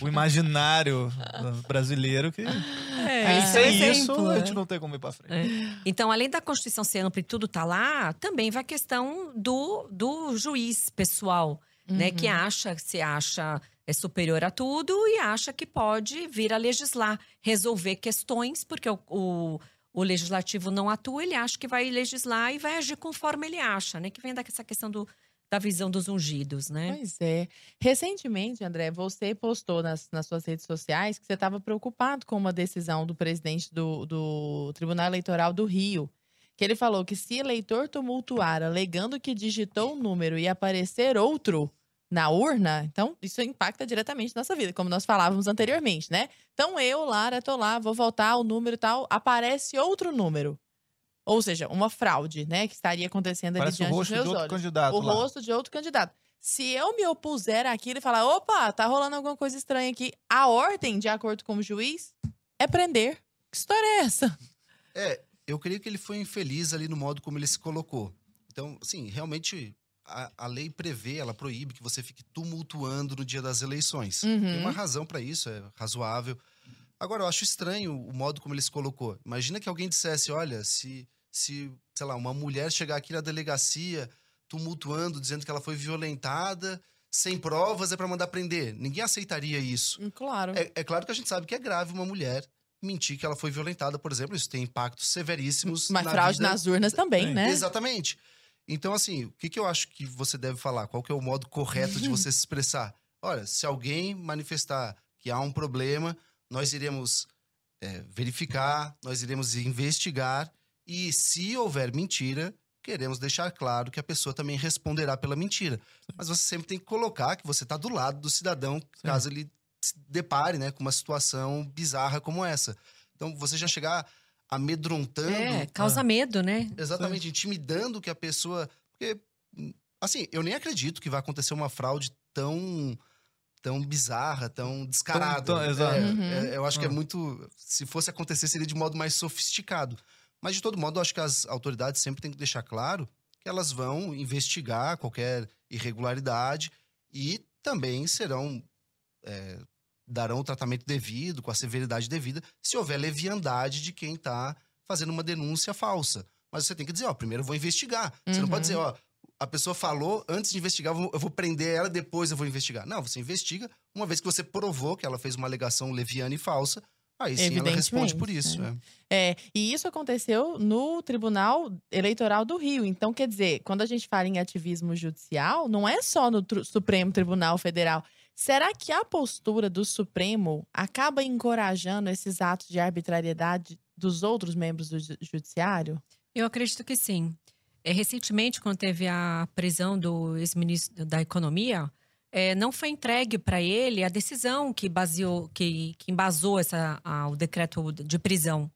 o, o imaginário uh, brasileiro que É, sem é isso exemplo, a né? gente não tem como ir pra frente. É. Então, além da Constituição ser ampla e tudo tá lá, também vai a questão do, do juiz pessoal, né? Que acha, se acha é superior a tudo e acha que pode vir a legislar, resolver questões, porque o, o, o legislativo não atua, ele acha que vai legislar e vai agir conforme ele acha, né? Que vem dessa questão do, da visão dos ungidos, né? Pois é. Recentemente, André, você postou nas, nas suas redes sociais que você estava preocupado com uma decisão do presidente do, do Tribunal Eleitoral do Rio. Que ele falou que se eleitor tumultuar alegando que digitou um número e aparecer outro na urna, então isso impacta diretamente nossa vida, como nós falávamos anteriormente, né? Então eu, Lara, tô lá, vou votar o número e tal, aparece outro número. Ou seja, uma fraude, né? Que estaria acontecendo ali Parece o diante dos rosto de meus outro olhos candidato o lá. rosto de outro candidato. Se eu me opuser àquilo e falar, opa, tá rolando alguma coisa estranha aqui, a ordem, de acordo com o juiz, é prender. Que história é essa? É, eu creio que ele foi infeliz ali no modo como ele se colocou. Então, assim, realmente a, a lei prevê, ela proíbe que você fique tumultuando no dia das eleições. Uhum. Tem uma razão para isso, é razoável. Agora, eu acho estranho o modo como ele se colocou. Imagina que alguém dissesse, olha, se, se sei lá, uma mulher chegar aqui na delegacia tumultuando, dizendo que ela foi violentada, sem provas, é para mandar prender. Ninguém aceitaria isso. Claro. É, é claro que a gente sabe que é grave uma mulher mentir que ela foi violentada, por exemplo. Isso tem impactos severíssimos Mas na fraude vida. nas urnas também, Sim. né? Exatamente. Então, assim, o que, que eu acho que você deve falar? Qual que é o modo correto de você se expressar? Olha, se alguém manifestar que há um problema, nós iremos é, verificar, nós iremos investigar e, se houver mentira, queremos deixar claro que a pessoa também responderá pela mentira. Mas você sempre tem que colocar que você está do lado do cidadão, caso ele se depare né, com uma situação bizarra como essa. Então, você já chegar amedrontando É, causa medo, né? Exatamente, intimidando que a pessoa. Porque, assim, eu nem acredito que vai acontecer uma fraude tão tão bizarra, tão descarada. Tão- tão- É, exato. Uhum. é, eu acho que é Ah. muito. Se fosse acontecer, seria de modo mais sofisticado. Mas, de todo modo, eu acho que as autoridades sempre têm que deixar claro que elas vão investigar qualquer irregularidade e também serão. é, darão o tratamento devido, com a severidade devida, se houver leviandade de quem está fazendo uma denúncia falsa. Mas você tem que dizer, ó, primeiro eu vou investigar. Você não Uhum. pode dizer, ó, a pessoa falou, antes de investigar, eu vou, prender ela, depois eu vou investigar. Não, você investiga, uma vez que você provou que ela fez uma alegação leviana e falsa, aí sim ela responde por isso. né? é. É, e isso aconteceu no Tribunal Eleitoral do Rio. Então, quer dizer, quando a gente fala em ativismo judicial, não é só no Supremo Tribunal Federal. Será que a postura do Supremo acaba encorajando esses atos de arbitrariedade dos outros membros do ju- Judiciário? Eu acredito que sim. É, recentemente, quando teve a prisão do ex-ministro da Economia, é, não foi entregue para ele a decisão que, baseou, que, que embasou essa, a- o decreto de prisão.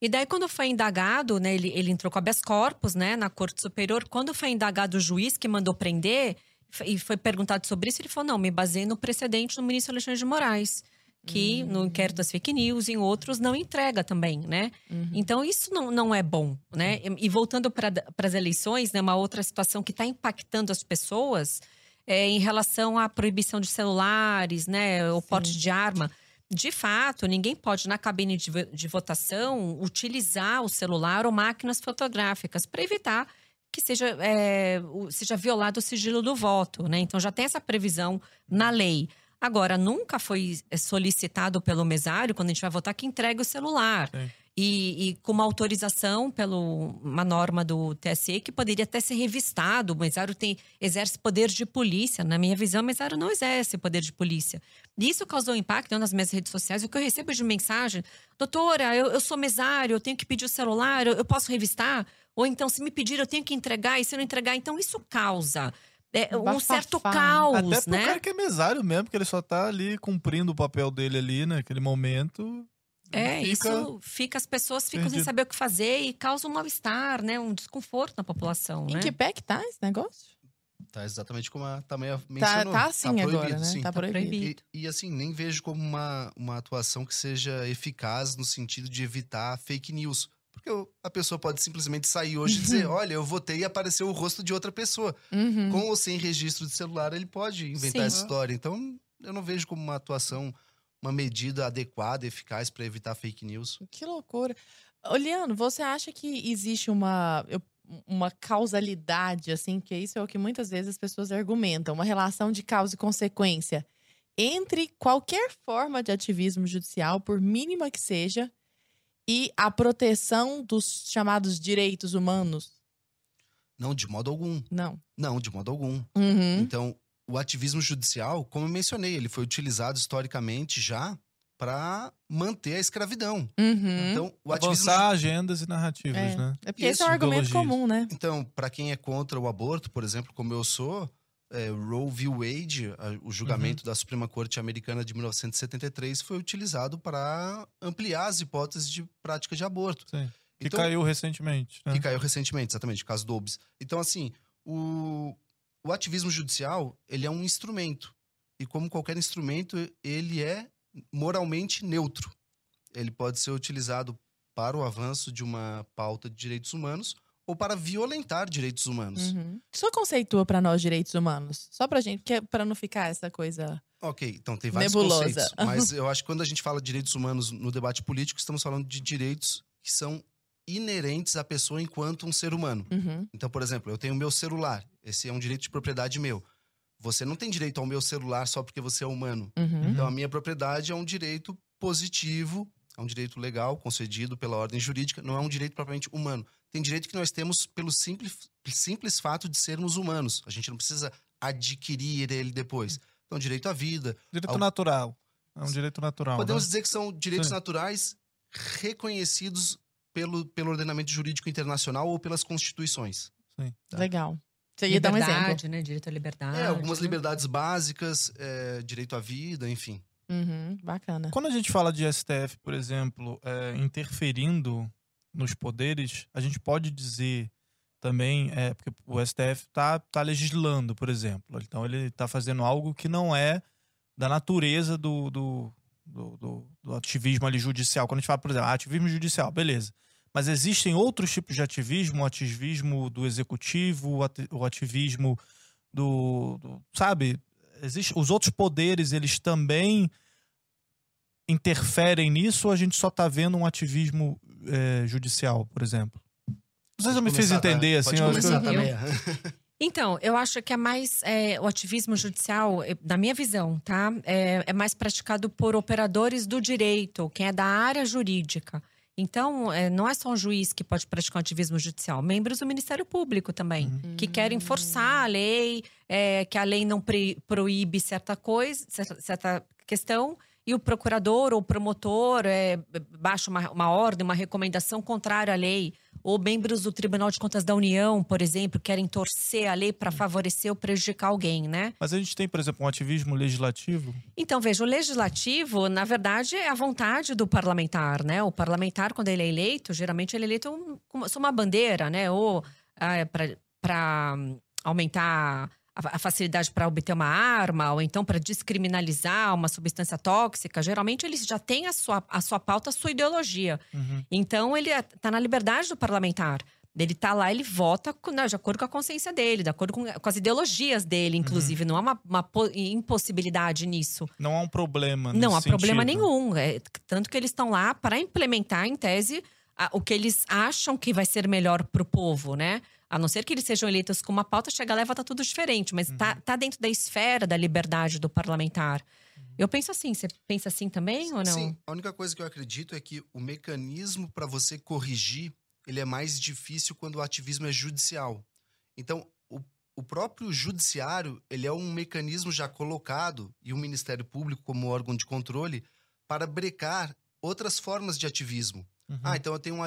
E daí, quando foi indagado, né, ele, ele entrou com habeas corpus né, na Corte Superior. Quando foi indagado o juiz que mandou prender e foi perguntado sobre isso, ele falou: não, me baseei no precedente do ministro Alexandre de Moraes, que no inquérito das fake news e em outros não entrega também, né? Uhum. Então, isso não, não é bom, né? E voltando para as eleições, né, uma outra situação que está impactando as pessoas é em relação à proibição de celulares, né? O Sim. porte de arma. De fato, ninguém pode, na cabine de, de votação, utilizar o celular ou máquinas fotográficas para evitar que seja, é, seja violado o sigilo do voto, né? Então, já tem essa previsão na lei. Agora, nunca foi é, solicitado pelo mesário, quando a gente vai votar, que entregue o celular. E, e com uma autorização pelo uma norma do TSE que poderia até ser revistado. O mesário tem, exerce poder de polícia. Na minha visão, o mesário não exerce poder de polícia. E isso causou impacto nas minhas redes sociais. O que eu recebo de mensagem, doutora, eu, eu sou mesário, eu tenho que pedir o celular, eu, eu posso revistar? Ou então, se me pedir, eu tenho que entregar, e se eu não entregar, então isso causa é, um certo Até caos, pro né? cara que é mesário mesmo, que ele só tá ali cumprindo o papel dele ali naquele momento. É, fica- isso fica, as pessoas ficam sem saber o que fazer e causa um mal-estar, né? Um desconforto na população, Em né? que pé que tá esse negócio? Tá exatamente como a Tameia Tá, mencionou. tá assim agora, proibido, né? sim. Tá proibido. proibido. E, e, assim, nem vejo como uma, uma atuação que seja eficaz no sentido de evitar fake news. Porque a pessoa pode simplesmente sair hoje e dizer: olha, eu votei e apareceu o rosto de outra pessoa. Uhum. Com ou sem registro de celular, ele pode inventar Sim. essa história. Então, eu não vejo como uma atuação, uma medida adequada, eficaz para evitar fake news. Que loucura. Oliano, você acha que existe uma, uma causalidade, assim, que isso é o que muitas vezes as pessoas argumentam, uma relação de causa e consequência entre qualquer forma de ativismo judicial, por mínima que seja, e a proteção dos chamados direitos humanos? Não, de modo algum. Não. Não, de modo algum. Uhum. Então, o ativismo judicial, como eu mencionei, ele foi utilizado historicamente já para manter a escravidão. Uhum. Então, o ativismo Avançar agendas e narrativas, É. né? É porque esse é um Isso, argumento comum, né? Então, para quem é contra o aborto, por exemplo, como eu sou, é, Roe v. Wade, o julgamento da Suprema Corte Americana de 1973, foi utilizado para ampliar as hipóteses de prática de aborto. Sim. Que Então- caiu recentemente. Né? Que caiu recentemente, exatamente, o caso Dobbs. Então, assim, o, o ativismo judicial, ele é um instrumento. E como qualquer instrumento, ele é moralmente neutro. Ele pode ser utilizado para o avanço de uma pauta de direitos humanos ou para violentar direitos humanos. Uhum. Só conceitua pra nós direitos humanos. Só pra gente, que é pra não ficar essa coisa. Ok, então tem vários Nebulosa. conceitos. Mas eu acho que quando a gente fala de direitos humanos no debate político, estamos falando de direitos que são inerentes à pessoa enquanto um ser humano. Uhum. Então, por exemplo, eu tenho o meu celular. Esse é um direito de propriedade meu. Você não tem direito ao meu celular só porque você é humano. Uhum. Então, a minha propriedade é um direito positivo, é um direito legal, concedido pela ordem jurídica, não é um direito propriamente humano. Tem direito que nós temos pelo simples, simples fato de sermos humanos. A gente não precisa adquirir ele depois. Então, direito à vida. Direito Ao- natural. É um direito natural. Podemos né? dizer que são direitos Sim. naturais reconhecidos pelo, pelo ordenamento jurídico internacional ou pelas constituições. Tá. Legal. Você ia dar um exemplo. liberdade, né? Direito à liberdade. É, algumas né? liberdades básicas, é, direito à vida, enfim. Uhum, bacana. Quando a gente fala de STF, por exemplo, é, interferindo nos poderes, a gente pode dizer também, é, porque o STF tá, tá legislando, por exemplo. Então ele tá fazendo algo que não é da natureza do, do, do, do, do ativismo ali judicial. Quando a gente fala, por exemplo, ah, ativismo judicial, beleza. Mas existem outros tipos de ativismo, o ativismo do executivo, o ati- o ativismo do, do- sabe? Existe, os outros poderes, eles também interferem nisso ou a gente só tá vendo um ativismo eh, judicial, por exemplo? Não sei se eu me fiz entender, assim. Pode eu acho que eu- começar também. Então, eu acho que é mais é, o ativismo judicial, eh, na minha visão, tá? É, é mais praticado por operadores do direito, quem é da área jurídica. Então, é, não é só um juiz que pode praticar um ativismo judicial, membros do Ministério Público também, Uhum. que querem forçar a lei, é, que a lei não pre- proíbe certa coisa, certa, certa questão, e o procurador ou promotor é, baixa uma, uma ordem, uma recomendação contrária à lei. Ou membros do Tribunal de Contas da União, por exemplo, querem torcer a lei para favorecer ou prejudicar alguém, né? Mas a gente tem, por exemplo, um ativismo legislativo. Então, veja, o legislativo, na verdade, é a vontade do parlamentar, né? O parlamentar, quando ele é eleito, geralmente ele é eleito com uma- bandeira, né? Ou para aumentar a facilidade para obter uma arma, ou então para descriminalizar uma substância tóxica. Geralmente, eles já têm a sua, a sua pauta, a sua ideologia. Uhum. Então, ele está na liberdade do parlamentar. Ele tá lá, ele vota né, de acordo com a consciência dele, de acordo com, com as ideologias dele, inclusive. Não há uma, uma po- impossibilidade nisso. Não há um problema. Não há nesse problema sentido. nenhum. É, tanto que eles estão lá para implementar, em tese, a- o que eles acham que vai ser melhor para o povo, né? A não ser que eles sejam eleitos com uma pauta, chega lá e vota tudo diferente. Mas tá, tá dentro da esfera da liberdade do parlamentar. Eu penso assim. Você pensa assim também ou não? Sim, a única coisa que eu acredito é que o mecanismo para você corrigir, ele é mais difícil quando o ativismo é judicial. Então, o, o próprio judiciário, ele é um mecanismo já colocado, e o Ministério Público como órgão de controle, para brecar outras formas de ativismo. Uhum. Ah, então eu tenho um,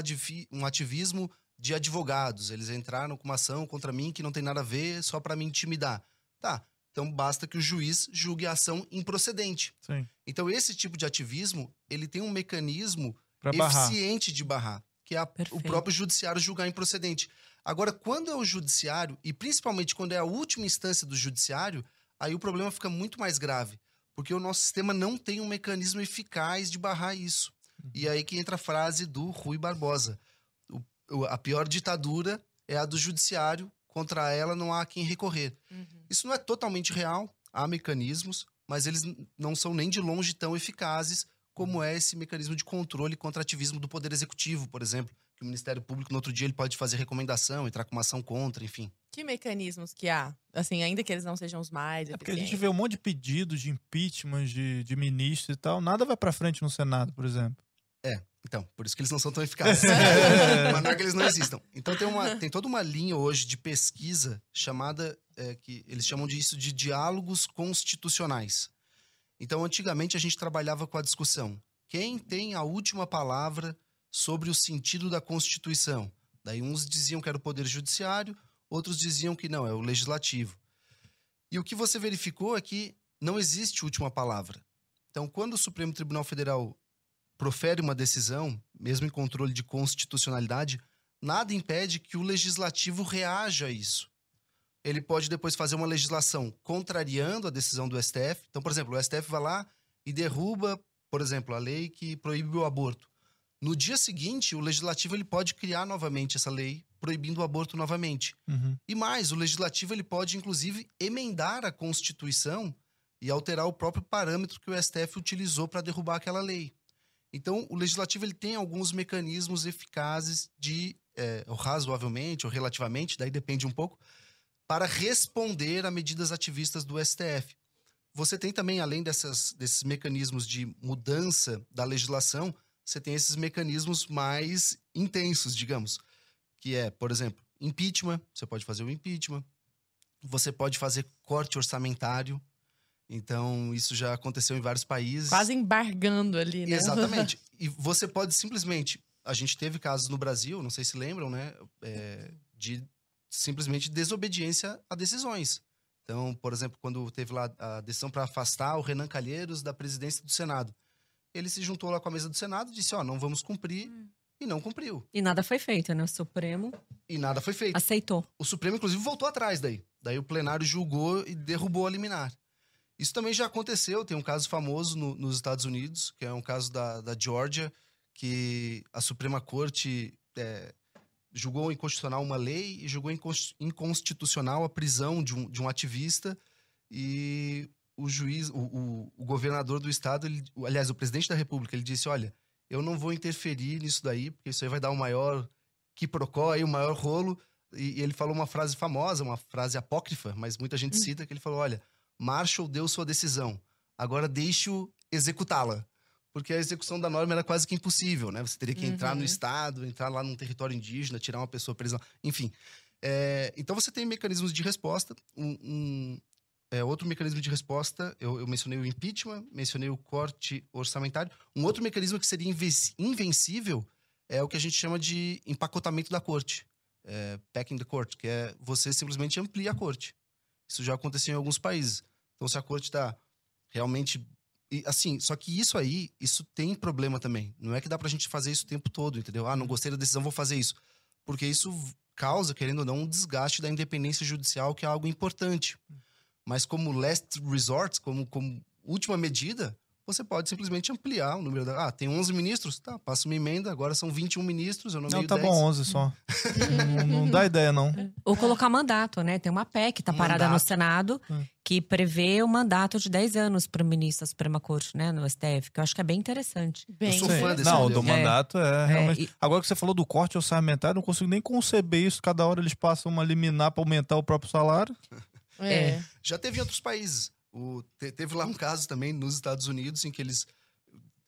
um ativismo de advogados. Eles entraram com uma ação contra mim que não tem nada a ver, só para me intimidar. Tá, então basta que o juiz julgue a ação improcedente. Sim. Então, esse tipo de ativismo, ele tem um mecanismo Pra barrar. eficiente de barrar, que é a- o próprio judiciário julgar improcedente. Agora, quando é o judiciário, e principalmente quando é a última instância do judiciário, aí o problema fica muito mais grave, porque o nosso sistema não tem um mecanismo eficaz de barrar isso. E aí que entra a frase do Rui Barbosa. A pior ditadura é a do judiciário, contra ela não há quem recorrer. Isso não é totalmente real, há mecanismos, mas eles não são nem de longe tão eficazes como é esse mecanismo de controle contra ativismo do Poder Executivo, por exemplo. Que o Ministério Público, no outro dia, ele pode fazer recomendação, entrar com uma ação contra, enfim. Que mecanismos que há? Assim, ainda que eles não sejam os mais É porque a gente vê um monte de pedidos de impeachment de, de ministros e tal. Nada vai pra frente no Senado, por exemplo. Então, por isso que eles não são tão eficazes. Mas não é que eles não existam. Então tem, uma, tem toda uma linha hoje de pesquisa chamada, é, que eles chamam disso de diálogos constitucionais. Então, antigamente a gente trabalhava com a discussão. Quem tem a última palavra sobre o sentido da Constituição? Daí uns diziam que era o Poder Judiciário, outros diziam que não, é o Legislativo. E o que você verificou é que não existe última palavra. Então, quando o Supremo Tribunal Federal profere uma decisão, mesmo em controle de constitucionalidade, nada impede que o legislativo reaja a isso. Ele pode depois fazer uma legislação contrariando a decisão do STF. Então, por exemplo, o STF vai lá e derruba, por exemplo, a lei que proíbe o aborto. No dia seguinte, o legislativo ele pode criar novamente essa lei proibindo o aborto novamente. Uhum. E mais, o legislativo ele pode inclusive emendar a Constituição e alterar o próprio parâmetro que o STF utilizou para derrubar aquela lei. Então, o legislativo ele tem alguns mecanismos eficazes de, é, ou razoavelmente ou relativamente, daí depende um pouco, para responder a medidas ativistas do STF. Você tem também, além dessas, desses mecanismos de mudança da legislação, você tem esses mecanismos mais intensos, digamos, que é, por exemplo, impeachment, você pode fazer o impeachment, você pode fazer corte orçamentário, então isso já aconteceu em vários países. Quase embargando ali, né? Exatamente. E você pode simplesmente. A gente teve casos no Brasil, não sei se lembram, né? é, de simplesmente desobediência a decisões. Então, por exemplo, quando teve lá a decisão para afastar o Renan Calheiros da presidência do Senado, ele se juntou lá com a mesa do Senado e disse: Ó, não vamos cumprir, e não cumpriu. E nada foi feito, né? O Supremo E nada foi feito. aceitou. O Supremo, inclusive, voltou atrás daí. Daí o plenário julgou e derrubou a liminar. Isso também já aconteceu, tem um caso famoso no- nos Estados Unidos, que é um caso da, da Georgia, que a Suprema Corte é, julgou inconstitucional uma lei e julgou incons- inconstitucional a prisão de um, de um ativista. E o juiz, o, o- o governador do estado, ele- aliás, o presidente da república, ele disse, olha, eu não vou interferir nisso daí, porque isso aí vai dar o maior quiprocó aí, o maior rolo, e, e ele falou uma frase famosa, uma frase apócrifa, mas muita gente cita, que ele falou, olha, Marshall deu sua decisão, agora deixe-o executá-la. Porque a execução da norma era quase que impossível, né? Você teria que entrar no Uhum. estado, entrar lá num território indígena, tirar uma pessoa presa, enfim. É, então você tem mecanismos de resposta. Um, um- é, outro mecanismo de resposta, eu, eu mencionei o impeachment, mencionei o corte orçamentário. Um outro mecanismo que seria inven- invencível é o que a gente chama de empacotamento da corte. É, packing the court, que é você simplesmente amplia a corte. Isso já aconteceu em alguns países. Então, se a corte está realmente. e, assim, só que isso aí, isso tem problema também. Não é que dá pra gente fazer isso o tempo todo, entendeu? Ah, não gostei da decisão, vou fazer isso. Porque isso causa, querendo ou não, um desgaste da independência judicial, que é algo importante. Mas como last resort, como, como última medida, você pode simplesmente ampliar o número da. Ah, tem 11 ministros? Tá, passa uma emenda, agora são 21 ministros, eu nomeio Não, tá 10. bom, 11 só. não, não dá ideia, não. Ou colocar mandato, né? Tem uma PEC que tá parada no Mandato. Senado Hum. que prevê o mandato de 10 anos para o ministro da Suprema Corte, né? No STF, que eu acho que é bem interessante. Bem, sou Sim. fã desse Não, modelo. do mandato é, realmente. e- Agora que você falou do corte orçamentário, eu não consigo nem conceber isso. Cada hora eles passam uma liminar pra aumentar o próprio salário. é. Já teve em outros países. O, te- teve lá um caso também nos Estados Unidos em que eles,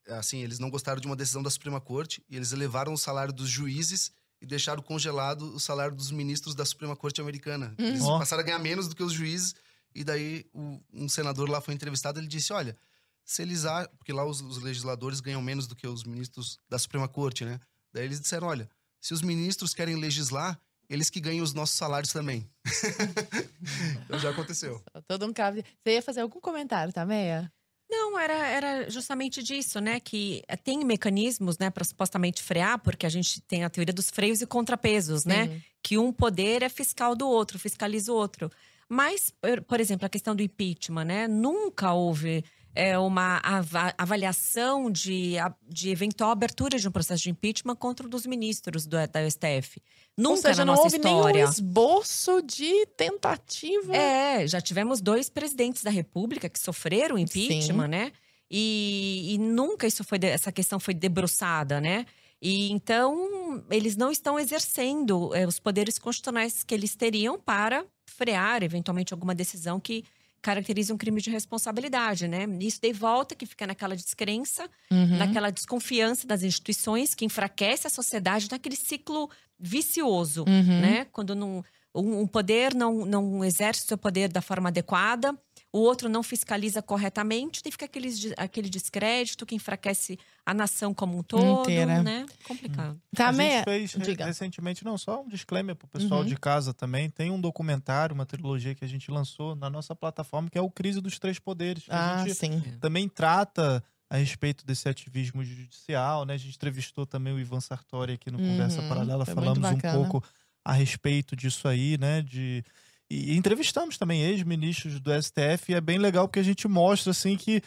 assim, eles não gostaram de uma decisão da Suprema Corte e eles elevaram o salário dos juízes e deixaram congelado o salário dos ministros da Suprema Corte americana. Eles Ó. passaram a ganhar menos do que os juízes e daí o- um senador lá foi entrevistado ele disse, olha, se eles a- porque lá os, os legisladores ganham menos do que os ministros da Suprema Corte, né? Daí eles disseram, olha, se os ministros querem legislar, eles que ganham os nossos salários também. então já aconteceu. Todo um cabo. Você ia fazer algum comentário, tá, Meia? Não, era, era justamente disso, né? Que eh, tem mecanismos, né, para supostamente frear, porque a gente tem a teoria dos freios e contrapesos, né? Sim. Que um poder é fiscal do outro, fiscaliza o outro. Mas, por, por exemplo, a questão do impeachment, né? Nunca houve é, uma ava- avaliação de, de eventual abertura de um processo de impeachment contra um dos ministros do, da STF. Nunca Ou seja, na não nossa houve história. nenhum esboço de tentativa. É, já tivemos dois presidentes da República que sofreram impeachment, né? E, e nunca isso foi essa questão foi debruçada, né? E então eles não estão exercendo é, os poderes constitucionais que eles teriam para frear eventualmente alguma decisão que caracterize um crime de responsabilidade, né? Isso daí volta que fica naquela descrença Uhum. naquela desconfiança das instituições que enfraquece a sociedade naquele ciclo vicioso, Uhum. né? Quando não, um, um poder não, não exerce o seu poder da forma adequada, o outro não fiscaliza corretamente, daí fica aquele, aquele descrédito que enfraquece a nação como um todo, Inteira. né? Complicado. Tá, a gente Meia? fez Diga. recentemente, não, só um disclaimer pro pessoal Uhum. de casa também. Tem um documentário, uma trilogia que a gente lançou na nossa plataforma, que é o Crise dos Três Poderes. que a Ah, gente sim. também trata a respeito desse ativismo judicial, né? A gente entrevistou também o Ivan Sartori aqui no Conversa Uhum, Paralela, foi muito falamos um pouco a respeito disso aí, né? De e entrevistamos também ex-ministros do STF e é bem legal porque a gente mostra assim que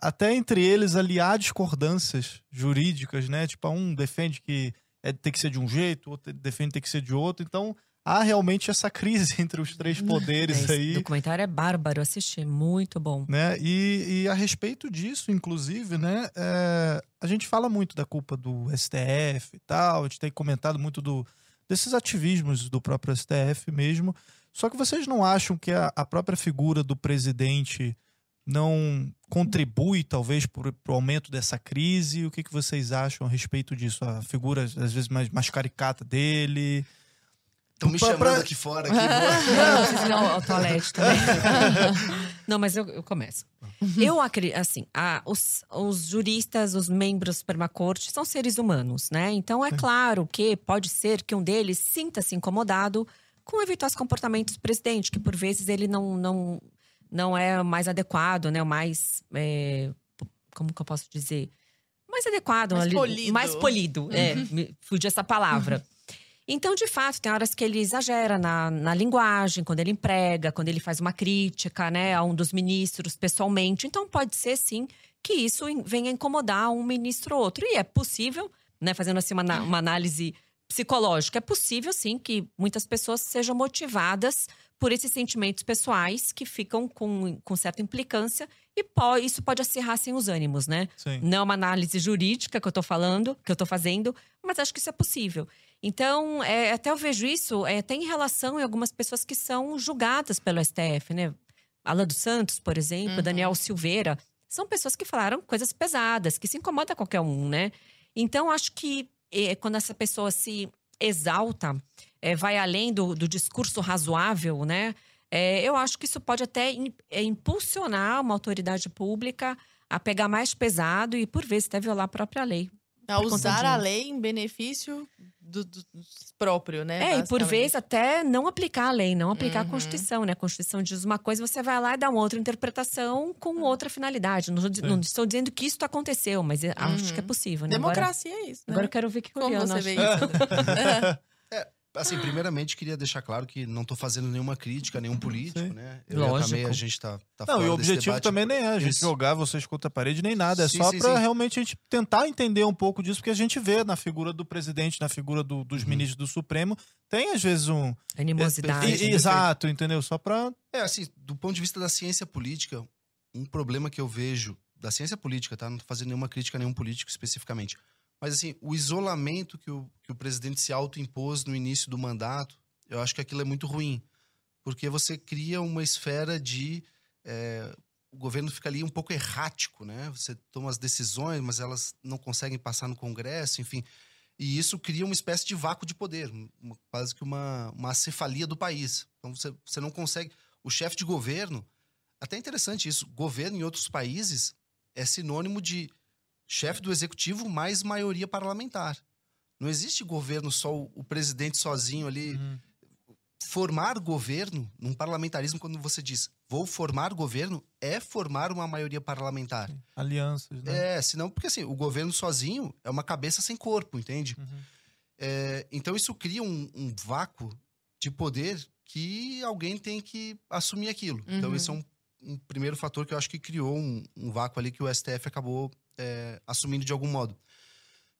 até entre eles ali há discordâncias jurídicas, né? Tipo, um defende que é, tem que ser de um jeito, outro defende que tem que ser de outro. Então, há realmente essa crise entre os três poderes Esse aí documentário é bárbaro, assisti, muito bom. né? E, e a respeito disso, inclusive, né? é, a gente fala muito da culpa do STF e tal, a gente tem comentado muito do, desses ativismos do próprio STF mesmo. Só que vocês não acham que a, a própria figura do presidente não contribui, talvez, para o aumento dessa crise? O que, que vocês acham a respeito disso? A figura, às vezes, mais, mais caricata dele? Estão me Pra- chamando pra- aqui fora. Aqui, Não, ao, ao toalete também. Não, mas eu, eu começo. Eu acredito, assim, a- os, os juristas, os membros da Suprema Corte são seres humanos, né? Então é claro que pode ser que um deles sinta-se incomodado com eventuais comportamentos do presidente, que por vezes ele não, não, não é o mais adequado, né? O mais. é, como que eu posso dizer? Mais adequado, Mais ali- polido. Mais polido, é. Me fugiu essa palavra. Então, de fato, tem horas que ele exagera na, na linguagem, quando ele emprega, quando ele faz uma crítica né, a um dos ministros pessoalmente. Então, pode ser, sim, que isso venha incomodar um ministro ou outro. E é possível, né, fazendo assim uma, uma análise psicológica, é possível, sim, que muitas pessoas sejam motivadas por esses sentimentos pessoais que ficam com, com certa implicância e pode, isso pode acirrar assim, os ânimos, né? Sim. Não é uma análise jurídica que eu tô falando, que eu tô fazendo, mas acho que isso é possível. Então, é, até eu vejo isso é, até em relação em algumas pessoas que são julgadas pelo STF, né? Ala dos Santos, por exemplo, Uhum. Daniel Silveira, são pessoas que falaram coisas pesadas, que se incomoda qualquer um, né? Então, acho que é, quando essa pessoa se exalta, é, vai além do, do discurso razoável, né? É, eu acho que isso pode até in- é, impulsionar uma autoridade pública a pegar mais pesado e, por vezes, até violar a própria lei. A usar a lei em benefício do, do- próprio, né? É, e por vezes até não aplicar a lei, não aplicar Uhum. a Constituição, né? A Constituição diz uma coisa, você vai lá e dá uma outra interpretação com outra finalidade. Não, estou- não estou dizendo que isso aconteceu, mas eu acho que é possível, né? Agora, Democracia é isso, né? agora eu quero ver o que Como você vê isso? Assim, primeiramente, queria deixar claro que não tô fazendo nenhuma crítica a nenhum político, Sim. né? Eu Lógico. também, a gente tá, tá Não, e o objetivo debate. também nem é a gente Isso. jogar vocês contra a parede nem nada. É Sim, só sim. realmente a gente tentar entender um pouco disso, porque a gente vê na figura do presidente, na figura do- dos Uhum. ministros do Supremo, tem às vezes um. Animosidade. E- perfeito. exato, entendeu? Só pra. É, assim, do ponto de vista da ciência política, um problema que eu vejo da ciência política, tá? Não tô fazendo nenhuma crítica a nenhum político especificamente. Mas, assim, o isolamento que o, que o presidente se autoimpôs no início do mandato, eu acho que aquilo é muito ruim. Porque você cria uma esfera de. é, o governo fica ali um pouco errático, né? Você toma as decisões, mas elas não conseguem passar no Congresso, enfim. E isso cria uma espécie de vácuo de poder, uma- quase que uma, uma acefalia do país. Então você, você não consegue. O chefe de governo, até é interessante isso, governo em outros países é sinônimo de chefe do executivo mais maioria parlamentar. Não existe governo só o, o presidente sozinho ali. Uhum. Formar governo, num parlamentarismo, quando você diz vou formar governo, é formar uma maioria parlamentar. Alianças, né? É, senão, porque assim, o governo sozinho é uma cabeça sem corpo, entende? Uhum. É, então isso cria um, um vácuo de poder que alguém tem que assumir aquilo. Então Uhum. esse é um, um primeiro fator que eu acho que criou um, um vácuo ali que o STF acabou é, assumindo de algum modo.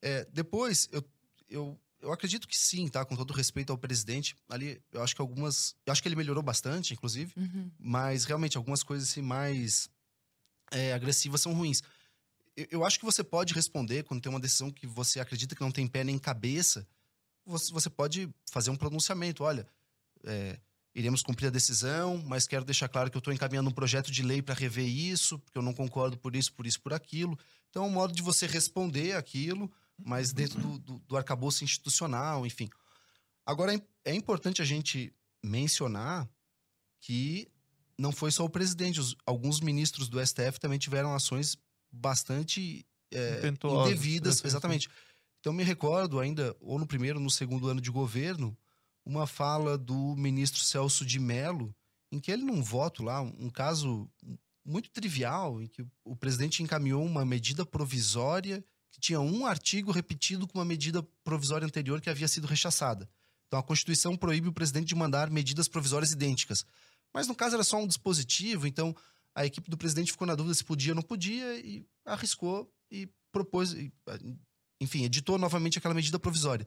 É, depois, eu, eu, eu acredito que sim, tá? Com todo respeito ao presidente. Ali, eu acho que algumas... Eu acho que ele melhorou bastante, inclusive. Uhum. Mas realmente algumas coisas assim mais é, agressivas são ruins. Eu, eu acho que você pode responder quando tem uma decisão que você acredita que não tem pé nem cabeça. Você, você pode fazer um pronunciamento. Olha, é, iremos cumprir a decisão, mas quero deixar claro que eu estou encaminhando um projeto de lei para rever isso, porque eu não concordo por isso, por isso, por aquilo. Então, é um modo de você responder aquilo, mas dentro do, do, do arcabouço institucional, enfim. Agora, é é importante a gente mencionar que não foi só o presidente, os- alguns ministros do STF também tiveram ações bastante é, indevidas, assim, exatamente. Então me recordo ainda, ou no primeiro ou no segundo ano de governo, uma fala do ministro Celso de Mello, em que ele num voto lá, um caso muito trivial, em que o presidente encaminhou uma medida provisória que tinha um artigo repetido com uma medida provisória anterior que havia sido rechaçada. Então a Constituição proíbe o presidente de mandar medidas provisórias idênticas. Mas no caso era só um dispositivo, então a equipe do presidente ficou na dúvida se podia ou não podia e arriscou e propôs, enfim, editou novamente aquela medida provisória.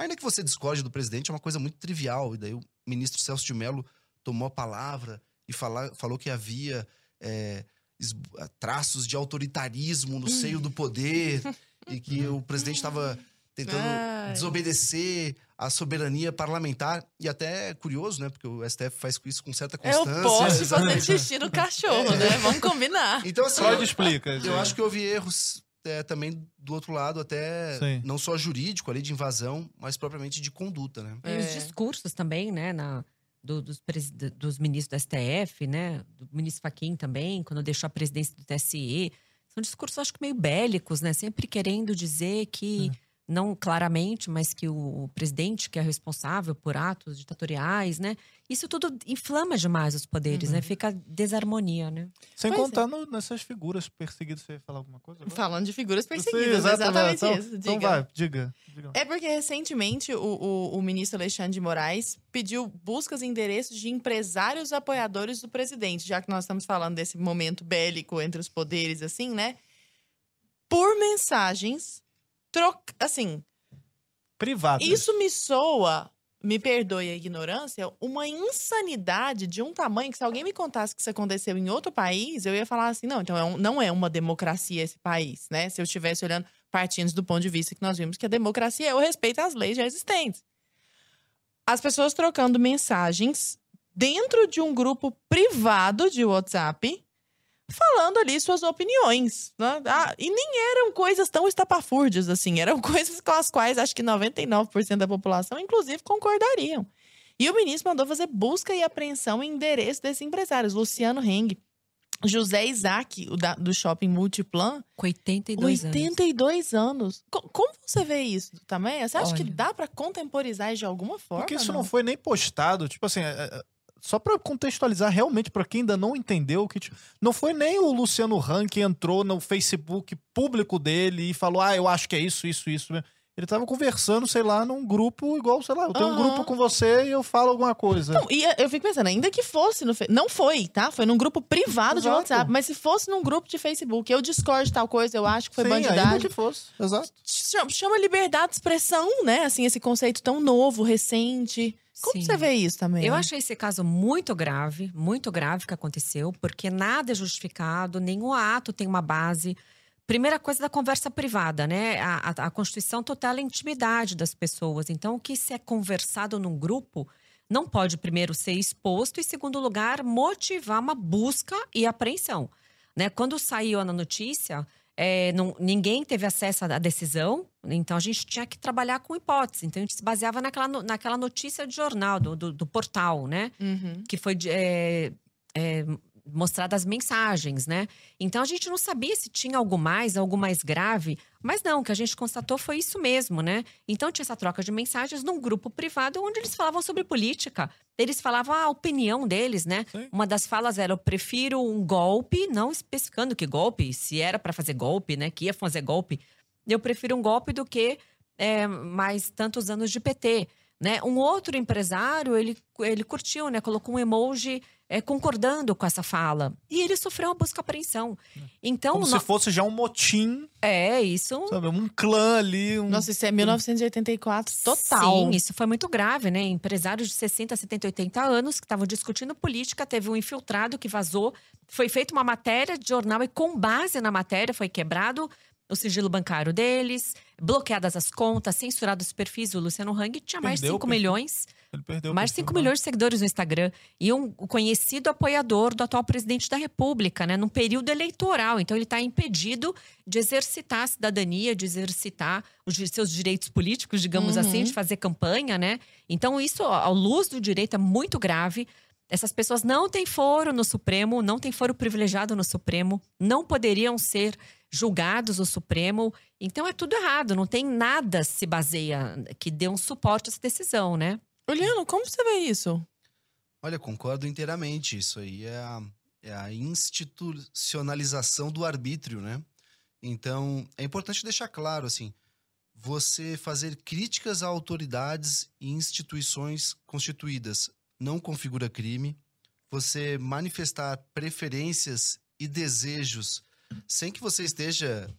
Ainda que você discorde do presidente, é uma coisa muito trivial. E daí o ministro Celso de Mello tomou a palavra e fala, falou que havia é, es- traços de autoritarismo no seio do poder e que o presidente estava tentando Ai. desobedecer à soberania parlamentar. E até é curioso, né? Porque o STF faz isso com certa É o constância. poste fazer exatamente. xixi no cachorro, né? Vamos combinar. Então, assim, Freud eu, explica. eu acho que houve erros é, também do outro lado, até Sim. não só jurídico ali de invasão, mas propriamente de conduta, né? E os É. discursos também, né, na, do- dos, dos ministros do STF, né, do ministro Fachin também, quando deixou a presidência do TSE. São discursos, acho que meio bélicos, né, sempre querendo dizer que não claramente, mas que o presidente que é responsável por atos ditatoriais, né? Isso tudo inflama demais os poderes, Uhum. né? Fica desarmonia, né? Sem Pois é. contar no- nessas figuras perseguidas. Você ia falar alguma coisa? agora? Falando de figuras Sim, perseguidas, exatamente Então, isso. então Diga. vai, diga. diga. É porque recentemente o, o, o ministro Alexandre de Moraes pediu buscas e endereços de empresários apoiadores do presidente, já que nós estamos falando desse momento bélico entre os poderes, assim, né? Por mensagens, troca, assim, Privado. isso me soa, me perdoe a ignorância, uma insanidade de um tamanho que se alguém me contasse que isso aconteceu em outro país, eu ia falar assim, não, então é um- não é uma democracia esse país, né? Se eu estivesse olhando partindo do ponto de vista que nós vimos que a democracia é o respeito às leis já existentes. As pessoas trocando mensagens dentro de um grupo privado de WhatsApp, falando ali suas opiniões. né? Ah, e nem eram coisas tão estapafúrdias assim, eram coisas com as quais acho que 99% da população, inclusive, concordariam. E o ministro mandou fazer busca e apreensão em endereço desses empresários. Luciano Heng, José Isaac, o da- do shopping Multiplan, Com 82 anos. 82 anos. Co- Como você vê isso também? Você acha que Olha. dá pra contemporizar isso de alguma forma? Porque isso não foi nem postado, tipo assim, é, é, só pra contextualizar realmente pra quem ainda não entendeu que tipo, não foi nem o Luciano Hang que entrou no Facebook público dele e falou: "Ah, eu acho que é isso, isso, isso". Ele tava conversando, sei lá, num grupo igual, sei lá, eu tenho um Aham. grupo com você e eu falo alguma coisa. Não, e eu fico pensando, ainda que fosse no. Não foi, tá? Foi num grupo privado de Exato. WhatsApp. Mas se fosse num grupo de Facebook, eu discordo de tal coisa, eu acho que foi Sim, ainda bandidagem. que fosse. Exato. Chama, chama liberdade de expressão, né? Assim, esse conceito tão novo, recente. Como Sim. você vê isso também? Eu achei esse caso muito grave, muito grave que aconteceu, porque nada é justificado, nenhum ato tem uma base. Primeira coisa da conversa privada, né? A, a, a Constituição tutela a intimidade das pessoas. Então, o que se é conversado num grupo não pode, primeiro, ser exposto e, segundo lugar, motivar uma busca e apreensão. Né? Quando saiu na notícia, é, não- ninguém teve acesso à decisão, então a gente tinha que trabalhar com hipótese. Então, a gente se baseava naquela, naquela notícia de jornal, do, do, do portal, né? Uhum. que foi é, é, mostradas mensagens, né? Então a gente não sabia se tinha algo mais, algo mais grave, mas não, o que a gente constatou foi isso mesmo, né? Então tinha essa troca de mensagens num grupo privado onde eles falavam sobre política. Eles falavam a opinião deles, né? Sim. Uma das falas era: eu prefiro um golpe, não especificando que golpe, se era para fazer golpe, né? Que ia fazer golpe. Eu prefiro um golpe do que é, mais tantos anos de PT. Né? Um outro empresário, ele, ele curtiu, né? Colocou um emoji é, concordando com essa fala. E ele sofreu uma busca e apreensão. Então, Como no- se fosse já um motim, é isso. sabe? Um clã ali. Um... Nossa, isso é 1984 total. Sim, isso foi muito grave, né? Empresários de 60, 70, 80 anos que estavam discutindo política, teve um infiltrado que vazou, foi feita uma matéria de jornal e com base na matéria foi quebrado o sigilo bancário deles, bloqueadas as contas, censurados os perfis. O Luciano Hang tinha mais de Perdeu o 5 perfil. milhões, Ele perdeu mais de perfil, 5 né? milhões de seguidores no Instagram e um conhecido apoiador do atual presidente da República, né, num período eleitoral. Então ele está impedido de exercitar a cidadania, de exercitar os seus direitos políticos, digamos Uhum. assim, de fazer campanha, né? Então isso, à luz do direito, é muito grave. Essas pessoas não têm foro no Supremo, não têm foro privilegiado no Supremo, não poderiam ser julgados no Supremo. Então é tudo errado, não tem nada se baseia que dê um suporte a essa decisão, né? Juliano, como você vê isso? Olha, concordo inteiramente. Isso aí é a, é a institucionalização do arbítrio, né? Então, é importante deixar claro, assim, você fazer críticas a autoridades e instituições constituídas não configura crime. Você manifestar preferências e desejos sem que você esteja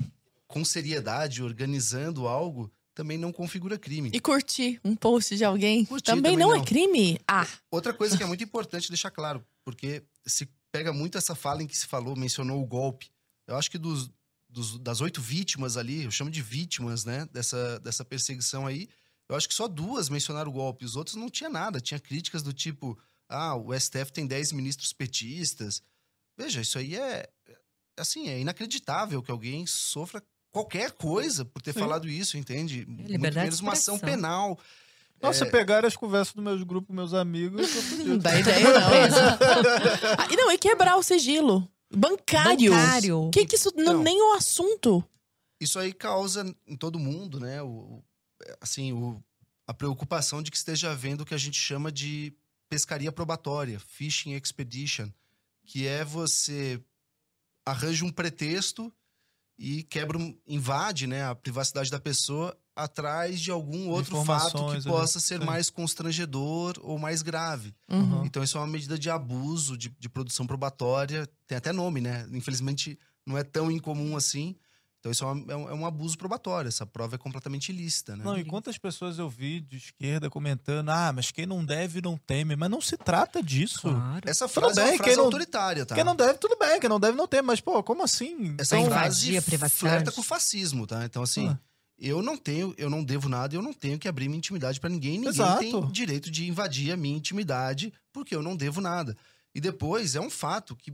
com seriedade organizando algo também não configura crime. E curtir um post de alguém Curtir também, também não, é não. crime? Ah, Outra coisa que é muito importante deixar claro, porque se pega muito essa fala em que se falou, mencionou o golpe. Eu acho que dos, dos- das oito vítimas ali, eu chamo de vítimas, né, dessa, dessa perseguição aí, eu acho que só duas mencionaram o golpe. Os outros não tinha nada. Tinha críticas do tipo, ah, o STF tem dez ministros petistas. Veja, isso aí é, é, assim, é inacreditável que alguém sofra qualquer coisa por ter Sim. falado isso, entende? Muito liberdade de menos uma ação penal. Nossa, pegaram as conversas dos meus grupos, meus amigos. não dá ideia não. ah, e não, e quebrar o sigilo. Bancário. Bancário. Que que isso, não, Então. nem o assunto. Isso aí causa em todo mundo, né? O, o- assim, o, a preocupação de que esteja havendo o que a gente chama de pescaria probatória, fishing expedition, que é você arranja um pretexto e quebra, invade, né, a privacidade da pessoa atrás de algum outro fato que ali, possa ser sim. mais constrangedor ou mais grave. Uhum. Então, isso é uma medida de abuso, de, de produção probatória. Tem até nome, né? Infelizmente, não é tão incomum assim. Então, isso é, uma- é um, é um abuso probatório. Essa prova é completamente ilícita, né? Não, e quantas pessoas eu vi de esquerda comentando, ah, mas quem não deve não teme. Mas não se trata disso. Claro. Essa Tudo frase é bem, uma quem frase não- autoritária, tá? Quem não deve, tudo bem, quem não deve não teme. Mas, pô, como assim? Essa Então, a privacidade. flerta com o fascismo, tá? Então, assim, Ah. eu não tenho, eu não devo nada, eu não tenho que abrir minha intimidade pra ninguém. Ninguém Exato. tem direito de invadir a minha intimidade, porque eu não devo nada. E depois, é um fato que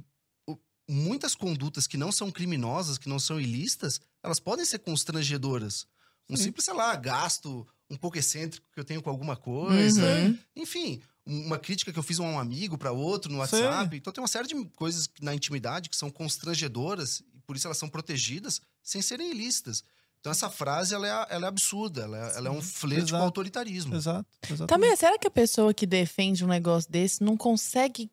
muitas condutas que não são criminosas, que não são ilícitas, elas podem ser constrangedoras. Um Sim. simples, sei lá, gasto um pouco excêntrico que eu tenho com alguma coisa. Uhum. Enfim, uma crítica que eu fiz a um amigo para outro no WhatsApp. Então tem uma série de coisas na intimidade que são constrangedoras e por isso elas são protegidas sem serem ilícitas. Então essa frase ela é, ela é absurda, ela é, ela é um flerte com autoritarismo. Exato, exato. Também, será que a pessoa que defende um negócio desse não consegue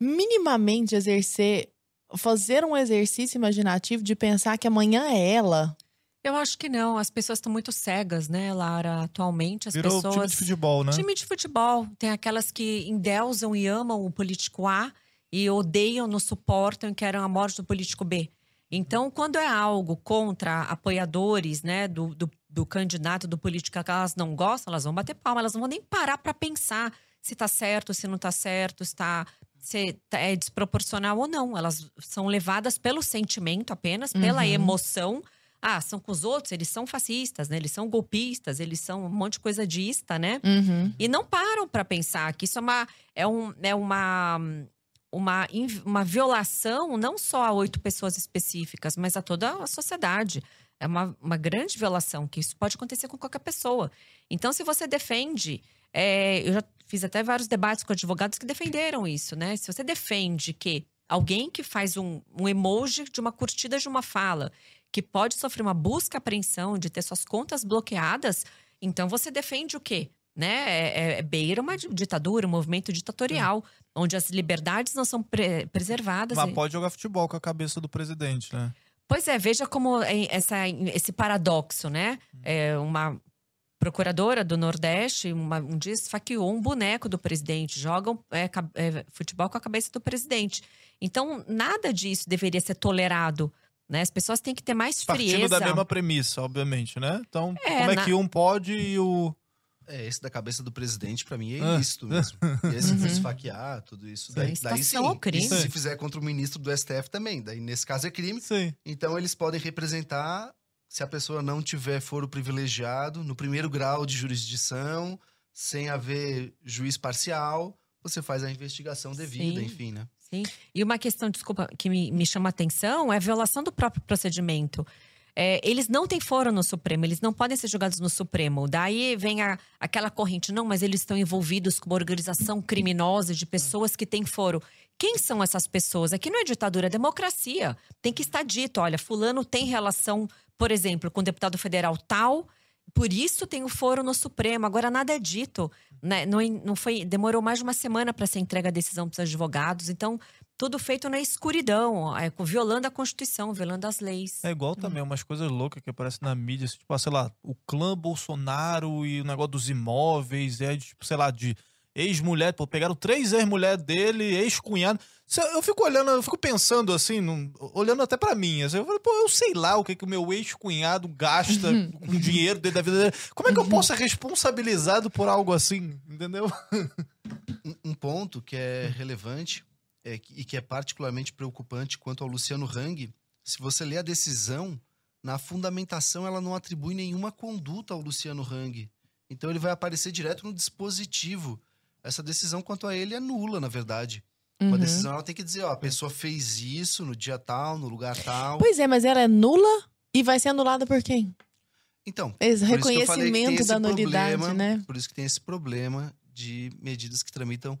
minimamente exercer, fazer um exercício imaginativo de pensar que amanhã é ela? Eu acho que não. As pessoas estão muito cegas, né, Lara? Atualmente, as Virou pessoas. time de futebol, né? Time de futebol. Tem aquelas que endeusam e amam o político A e odeiam, não suportam e querem a morte do político B. Então, quando é algo contra apoiadores, né, do, do, do candidato, do político que elas não gostam, elas vão bater palma, elas não vão nem parar para pensar se tá certo, se não tá certo, se, tá, se tá- é desproporcional ou não. Elas são levadas pelo sentimento apenas, pela Uhum. emoção. Ah, são com os outros, eles são fascistas, né? Eles são golpistas, eles são um monte de coisa dista, né? Uhum. E não param para pensar que isso é uma, é um, é uma, uma, uma violação não só a oito pessoas específicas, mas a toda a sociedade. É uma, uma grande violação, que isso pode acontecer com qualquer pessoa. Então, se você defende. é, eu já fiz até vários debates com advogados que defenderam isso, né? Se você defende que alguém que faz um, um emoji de uma curtida de uma fala, que pode sofrer uma busca apreensão de ter suas contas bloqueadas, então você defende o quê? Né? É, é- é beira uma di- ditadura, um movimento ditatorial, onde as liberdades não são pre- preservadas. Mas pode jogar futebol com a cabeça do presidente, né? Pois é, veja como essa, esse paradoxo, né? É uma procuradora do Nordeste uma- um dia esfaqueou um boneco do presidente, jogam é, é, futebol com a cabeça do presidente. Então, nada disso deveria ser tolerado. Né? As pessoas têm que ter mais Partindo frieza. da mesma premissa, obviamente, né? Então, É, como é na- que um pode e o. É, esse da cabeça do presidente, pra mim, é Ah. ilícito mesmo. E esse Uhum. esfaquear, tudo isso. Daí, Sim. daí sim. Incitação ao crime. E se fizer contra o ministro do STF também. Daí, nesse caso, é crime. Sim. Então, eles podem representar, se a pessoa não tiver foro privilegiado, no primeiro grau de jurisdição, sem haver juiz parcial, você faz a investigação devida, Sim. enfim, né? Sim. E uma questão, desculpa, que me, me chama a atenção é a violação do próprio procedimento. É, eles não têm foro no Supremo, eles não podem ser julgados no Supremo. Daí vem a- aquela corrente, não, mas eles estão envolvidos com uma organização criminosa de pessoas que têm foro. Quem são essas pessoas? Aqui não é ditadura, é democracia. Tem que estar dito, olha, fulano tem relação, por exemplo, com o deputado federal tal, por isso tem o foro no Supremo. Agora nada é dito. Né? Não, não foi, demorou mais de uma semana para ser entregue a decisão para os advogados. Então, tudo feito na escuridão, é, violando a Constituição, violando as leis. É igual também umas coisas loucas que aparecem na mídia, assim, tipo, ah, sei lá, o clã Bolsonaro e o negócio dos imóveis, é de, tipo, sei lá, de ex-mulher, pô, pegaram três ex-mulheres dele, ex-cunhado. Eu fico olhando, eu fico pensando assim, num- olhando até pra mim, assim, eu falei, pô, eu sei lá o que que o meu ex-cunhado gasta com o dinheiro dele da vida dele. Como é que eu posso ser responsabilizado por algo assim, entendeu? Um, um ponto que é relevante é e que é particularmente preocupante quanto ao Luciano Hang, se você ler a decisão, na fundamentação ela não atribui nenhuma conduta ao Luciano Hang. Então ele vai aparecer direto no dispositivo. Essa decisão quanto a ele é nula, na verdade. Uma Uhum. decisão ela tem que dizer, ó, a pessoa fez isso no dia tal, no lugar tal. Pois é, mas ela é nula e vai ser anulada por quem? Então, Esse reconhecimento da nulidade, problema, né? Por isso que tem esse problema de medidas que tramitam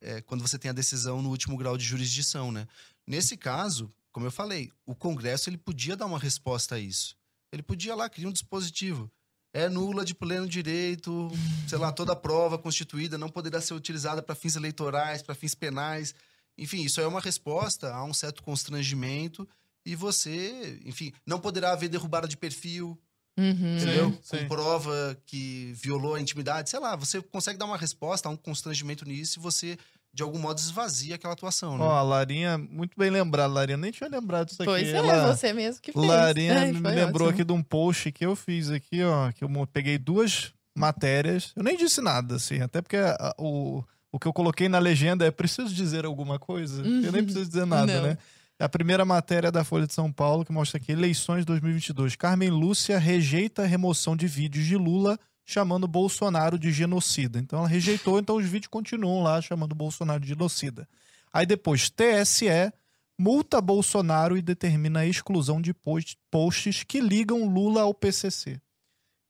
é, quando você tem a decisão no último grau de jurisdição, né? Nesse caso, como eu falei, o Congresso ele podia dar uma resposta a isso. Ele podia lá criar um dispositivo. É nula de pleno direito, sei lá, toda prova constituída não poderá ser utilizada para fins eleitorais, para fins penais. Enfim, isso é uma resposta a um certo constrangimento e você, enfim, não poderá haver derrubada de perfil, Uhum. entendeu? Sim, sim. Com prova que violou a intimidade, sei lá, você consegue dar uma resposta a um constrangimento nisso e você, de algum modo, esvazia aquela atuação, né? Ó, a Larinha, muito bem lembrado, Larinha. Nem tinha lembrado disso aqui. Pois é, Ela- você mesmo que fez. Larinha Ai, me foi lembrou ótimo. aqui de um post que eu fiz aqui, ó. Que eu peguei duas matérias. Eu nem disse nada, assim, até porque a- o, o que eu coloquei na legenda é preciso dizer alguma coisa. Eu nem preciso dizer nada, Uhum. Não. né? A primeira matéria da Folha de São Paulo, que mostra aqui, eleições 2022. Carmen Lúcia rejeita a remoção de vídeos de Lula chamando Bolsonaro de genocida. Então ela rejeitou, então os vídeos continuam lá chamando Bolsonaro de genocida. Aí depois, TSE multa Bolsonaro e determina a exclusão de post- posts que ligam Lula ao PCC.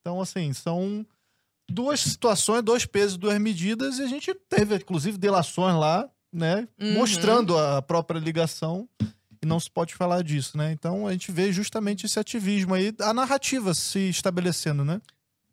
Então, assim, são duas situações, dois pesos, duas medidas, e a gente teve, inclusive, delações lá, né, Uhum. mostrando a própria ligação, e não se pode falar disso, né? Então, a gente vê justamente esse ativismo aí, a narrativa se estabelecendo, né?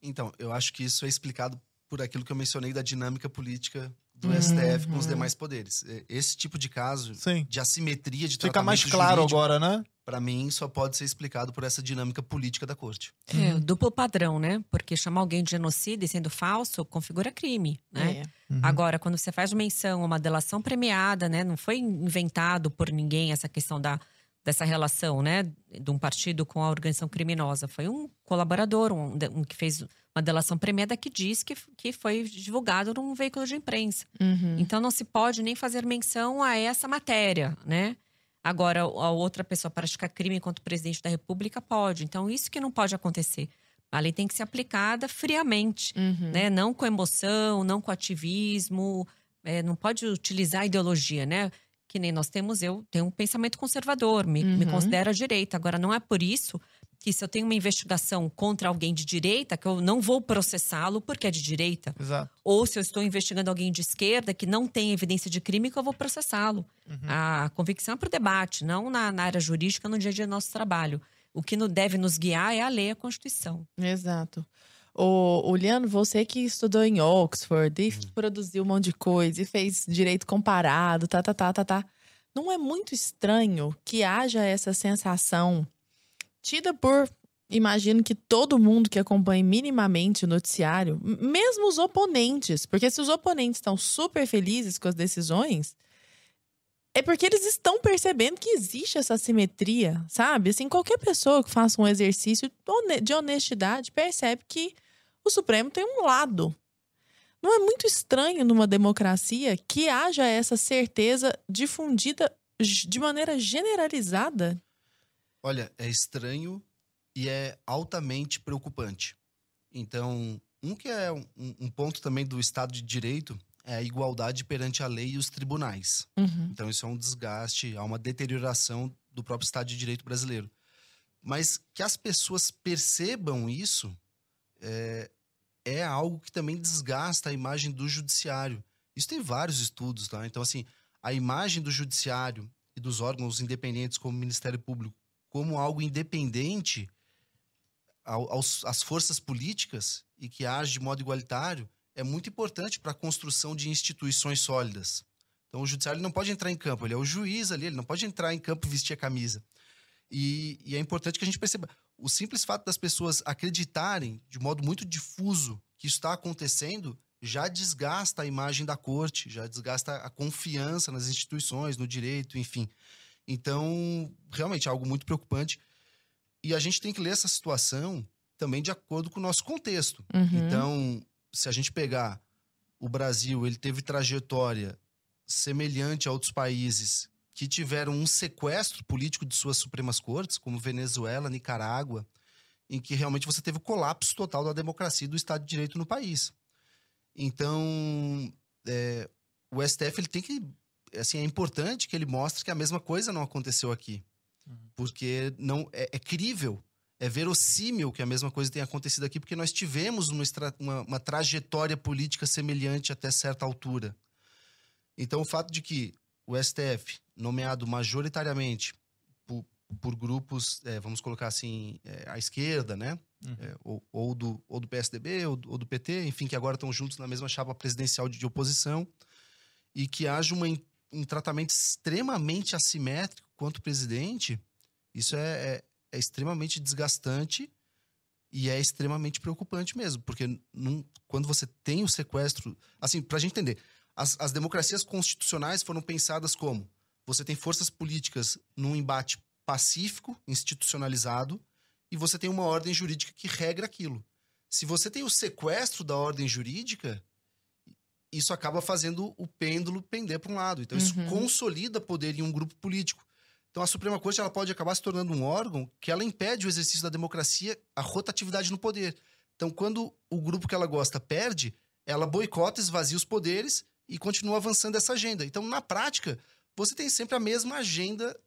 Então, eu acho que isso é explicado por aquilo que eu mencionei da dinâmica política do Uhum. STF com os demais poderes. Esse tipo de caso Sim. de assimetria de Fica mais claro jurídico, agora, né? Pra mim, só pode ser explicado por essa dinâmica política da corte. É, Uhum. o duplo padrão, né? Porque chamar alguém de genocida e sendo falso configura crime, né? É. Uhum. Agora, quando você faz menção a uma delação premiada, né? Não foi inventado por ninguém essa questão da, dessa relação, né? De um partido com a organização criminosa. Foi um colaborador, um, um que fez uma delação premiada que diz que, que foi divulgado num veículo de imprensa. Uhum. Então não se pode nem fazer menção a essa matéria, né? Agora, a outra pessoa praticar crime contra o presidente da República pode. Então, isso que não pode acontecer. A lei tem que ser aplicada friamente, Uhum. né? Não com emoção, não com ativismo. é, não pode utilizar a ideologia, né? Que nem nós temos, eu tenho um pensamento conservador, me, me Uhum. considero à direita. Agora, não é por isso que se eu tenho uma investigação contra alguém de direita, que eu não vou processá-lo porque é de direita. Exato. Ou se eu estou investigando alguém de esquerda que não tem evidência de crime, que eu vou processá-lo. Uhum. A convicção é para o debate, não na, na área jurídica, no dia a dia do nosso trabalho. O que deve nos guiar é a lei, a Constituição. Exato. O, o Liano, você que estudou em Oxford e produziu um monte de coisa e fez direito comparado, tá, tá, tá, tá, tá. Não é muito estranho que haja essa sensação tida por, imagino que todo mundo que acompanha minimamente o noticiário, mesmo os oponentes, porque se os oponentes estão super felizes com as decisões, é porque eles estão percebendo que existe essa simetria, sabe? Assim, qualquer pessoa que faça um exercício de honestidade percebe que o Supremo tem um lado. Não é muito estranho numa democracia que haja essa certeza difundida de maneira generalizada? Olha, é estranho e é altamente preocupante. Então, um que é um, um ponto também do Estado de Direito é a igualdade perante a lei e os tribunais. Uhum. Então, isso é um desgaste, há uma deterioração do próprio Estado de Direito brasileiro. Mas que as pessoas percebam isso é, é algo que também desgasta a imagem do judiciário. Isso tem vários estudos, tá? Então, assim, a imagem do judiciário e dos órgãos independentes como o Ministério Público como algo independente ao- aos, às forças políticas e que age de modo igualitário é muito importante para a construção de instituições sólidas. Então, o judiciário não pode entrar em campo, ele é o juiz ali, ele não pode entrar em campo e vestir a camisa. E, e é importante que a gente perceba o simples fato das pessoas acreditarem de modo muito difuso que isso está acontecendo já desgasta a imagem da corte, já desgasta a confiança nas instituições, no direito, enfim. Então, realmente é algo muito preocupante. E a gente tem que ler essa situação também de acordo com o nosso contexto. Uhum. Então, se a gente pegar o Brasil, ele teve trajetória semelhante a outros países que tiveram um sequestro político de suas supremas cortes, como Venezuela, Nicarágua, em que realmente você teve o colapso total da democracia e do Estado de Direito no país. Então, é, o STF ele tem que, assim, é importante que ele mostre que a mesma coisa não aconteceu aqui, porque não é, é crível é verossímil que a mesma coisa tenha acontecido aqui, porque nós tivemos uma, uma- uma trajetória política semelhante até certa altura. Então, o fato de que o STF, nomeado majoritariamente por, por grupos, é, vamos colocar assim, é, à esquerda, né? Uhum. É, ou, ou do, ou do PSDB, ou do, ou do PT, enfim, que agora estão juntos na mesma chapa presidencial de, de oposição, e que haja uma, um tratamento extremamente assimétrico quanto presidente, isso é, é, é extremamente desgastante e é extremamente preocupante mesmo, porque num- quando você tem o sequestro. Assim, pra gente entender, as, as democracias constitucionais foram pensadas como você tem forças políticas num embate pacífico, institucionalizado, e você tem uma ordem jurídica que regra aquilo. Se você tem o sequestro da ordem jurídica, isso acaba fazendo o pêndulo pender para um lado. Então, isso Uhum. consolida poder em um grupo político. Então, a Suprema Corte ela pode acabar se tornando um órgão que ela impede o exercício da democracia, a rotatividade no poder. Então, quando o grupo que ela gosta perde, ela boicota, esvazia os poderes e continua avançando essa agenda. Então, na prática, você tem sempre a mesma agenda,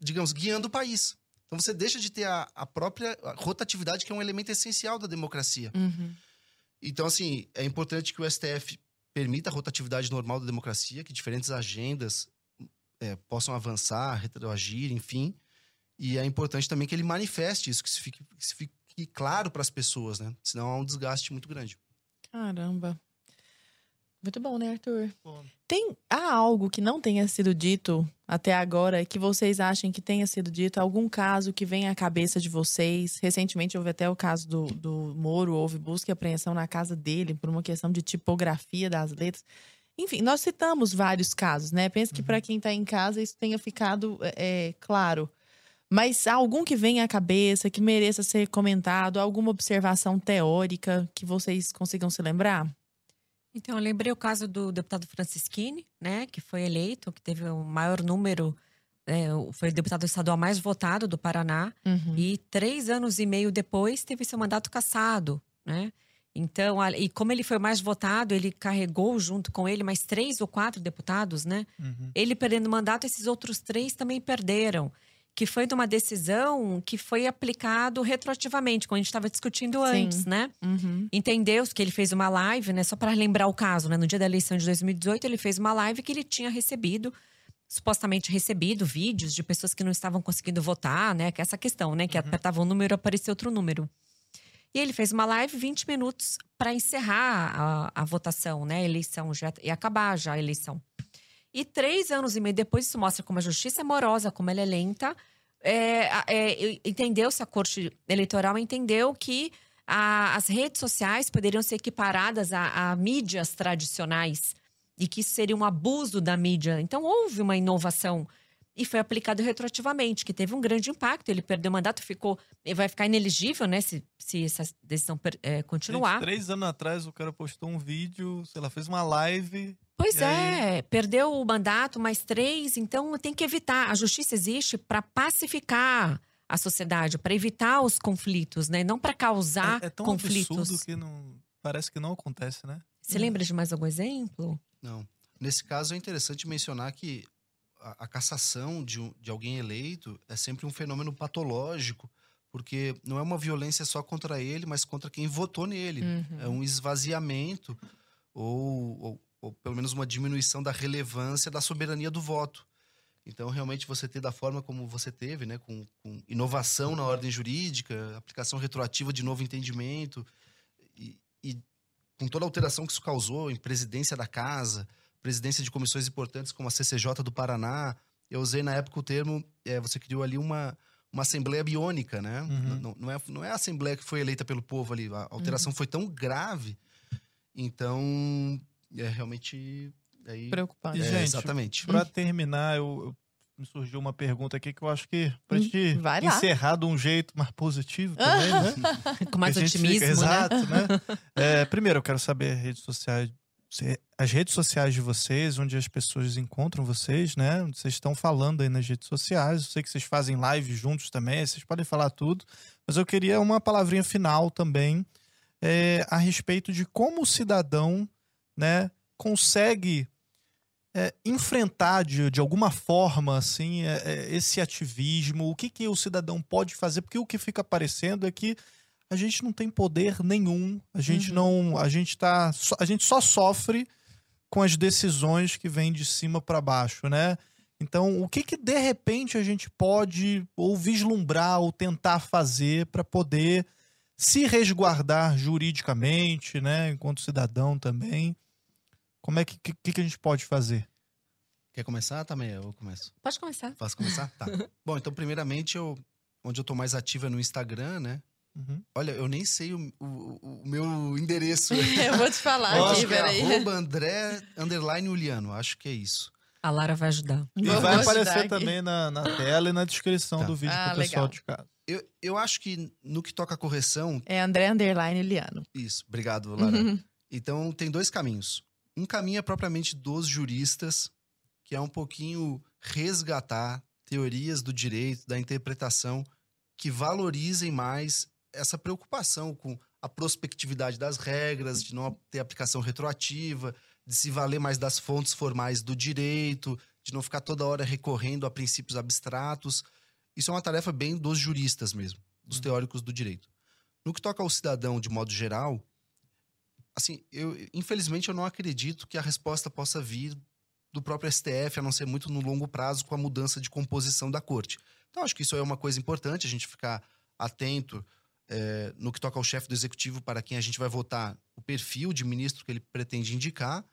digamos, guiando o país. Então, você deixa de ter a, a própria rotatividade, que é um elemento essencial da democracia. Uhum. Então, assim, é importante que o STF permita a rotatividade normal da democracia, que diferentes agendas é, possam avançar, retroagir, enfim. E é importante também que ele manifeste isso, que isso fique, que isso fique claro para as pessoas, né? Senão há um desgaste muito grande. Caramba. Muito bom, né, Arthur? Bom. Tem há algo que não tenha sido dito até agora que vocês achem que tenha sido dito? Algum caso que venha à cabeça de vocês? Recentemente houve até o caso do, do Moro, houve busca e apreensão na casa dele por uma questão de tipografia das letras. Enfim, nós citamos vários casos, né? Penso que para quem está em casa isso tenha ficado é, é, claro. Mas há algum que venha à cabeça, que mereça ser comentado, alguma observação teórica que vocês consigam se lembrar? Então, eu lembrei o caso do deputado Francisquini, né, que foi eleito, que teve o maior número, é, foi o deputado estadual mais votado do Paraná, Uhum. e três anos e meio depois teve seu mandato cassado, né? Então, e como ele foi mais votado, ele carregou junto com ele mais três ou quatro deputados, né? Uhum. Ele perdendo o mandato, esses outros três também perderam. Que foi de uma decisão que foi aplicado retroativamente, como a gente estava discutindo Sim. antes, né? Uhum. entendeu que ele fez uma live, né? Só para lembrar o caso, né? No dia da eleição de 2018, ele fez uma live que ele tinha recebido, supostamente recebido, vídeos de pessoas que não estavam conseguindo votar, né? Que é essa questão, né? Que apertava um número, aparecia outro número. E ele fez uma live 20 minutos para encerrar a, a votação, né? A eleição já ia acabar já a eleição. E três anos e meio depois, isso mostra como a justiça é morosa, como ela é lenta. É, é, Entendeu-se, a Corte Eleitoral entendeu que a- as redes sociais poderiam ser equiparadas a, a mídias tradicionais e que isso seria um abuso da mídia. Então, houve uma inovação e foi aplicado retroativamente, que teve um grande impacto. Ele perdeu o mandato, ficou, vai ficar inelegível, né, se, se essa decisão eh, continuar. Gente, três anos atrás o cara postou um vídeo, sei lá, fez uma live. Pois aí? é, perdeu o mandato, mais três, então tem que evitar. A justiça existe para pacificar a sociedade, para evitar os conflitos, né? Não para causar é, é tão conflitos. absurdo que não. Parece que não acontece, né? Você lembra de mais algum exemplo? Não. Nesse caso, é interessante mencionar que a, a cassação de, um- de alguém eleito é sempre um fenômeno patológico, porque não é uma violência só contra ele, mas contra quem votou nele. Uhum. É um esvaziamento ou, ou, ou pelo menos uma diminuição da relevância da soberania do voto. Então, realmente, você ter da forma como você teve, né, com, com inovação na ordem jurídica, aplicação retroativa de novo entendimento, e, e com toda a alteração que isso causou em presidência da casa, presidência de comissões importantes como a CCJ do Paraná. Eu usei na época o termo, é, você criou ali uma, uma assembleia biônica, né? Uhum. Não, não, é, não é a assembleia que foi eleita pelo povo ali. A alteração foi tão grave. Então, é realmente. Aí, Preocupante. E, é, gente, exatamente. Pra terminar, eu, eu- me surgiu uma pergunta aqui que eu acho que Hum, gente vai lá. encerrar de um jeito mais positivo também, né? Com mais otimismo, fica- né? Exato, né? É, primeiro, eu quero saber redes sociais, as redes sociais de vocês, onde as pessoas encontram vocês, né? Vocês estão falando aí nas redes sociais. Eu sei que vocês fazem live juntos também, vocês podem falar tudo. Mas eu queria uma palavrinha final também é, a respeito de como o cidadão, né, consegue é, enfrentar de, de alguma forma assim é, é, esse ativismo, o que, que o cidadão pode fazer, porque o que fica aparecendo é que a gente não tem poder nenhum, a gente Uhum. não, a gente tá, só- a gente só sofre com as decisões que vêm de cima para baixo, né? Então, o que que de repente a gente pode ou vislumbrar ou tentar fazer para poder se resguardar juridicamente, né, enquanto cidadão também? Como é que, que, que a gente pode fazer? Quer começar também? Eu começo. Pode começar. Posso começar? Tá. Bom, então, primeiramente, eu, onde eu tô mais ativa é no Instagram, né? Uhum. Olha, eu nem sei o, o- o meu endereço. Eu vou te falar Eu aqui, acho que é peraí. arroba André underline Uliano. Acho que é isso. A Lara vai ajudar. E Vou vai aparecer aqui. também na, na tela e na descrição Tá. do vídeo Ah, pro pessoal legal. de casa. Eu, eu acho que no que toca a correção, É André Underline Liano. isso. Obrigado, Lara. Uhum. Então, tem dois caminhos. Um caminho é propriamente dos juristas, que é um pouquinho resgatar teorias do direito, da interpretação, que valorizem mais essa preocupação com a prospectividade das regras, de não ter aplicação retroativa, de se valer mais das fontes formais do direito, de não ficar toda hora recorrendo a princípios abstratos. Isso é uma tarefa bem dos juristas mesmo, dos teóricos do direito. No que toca ao cidadão de modo geral, assim, eu infelizmente eu não acredito que a resposta possa vir do próprio STF, a não ser muito no longo prazo com a mudança de composição da corte. Então acho que isso é uma coisa importante a gente ficar atento eh, no que toca ao chefe do executivo para quem a gente vai votar, o perfil de ministro que ele pretende indicar.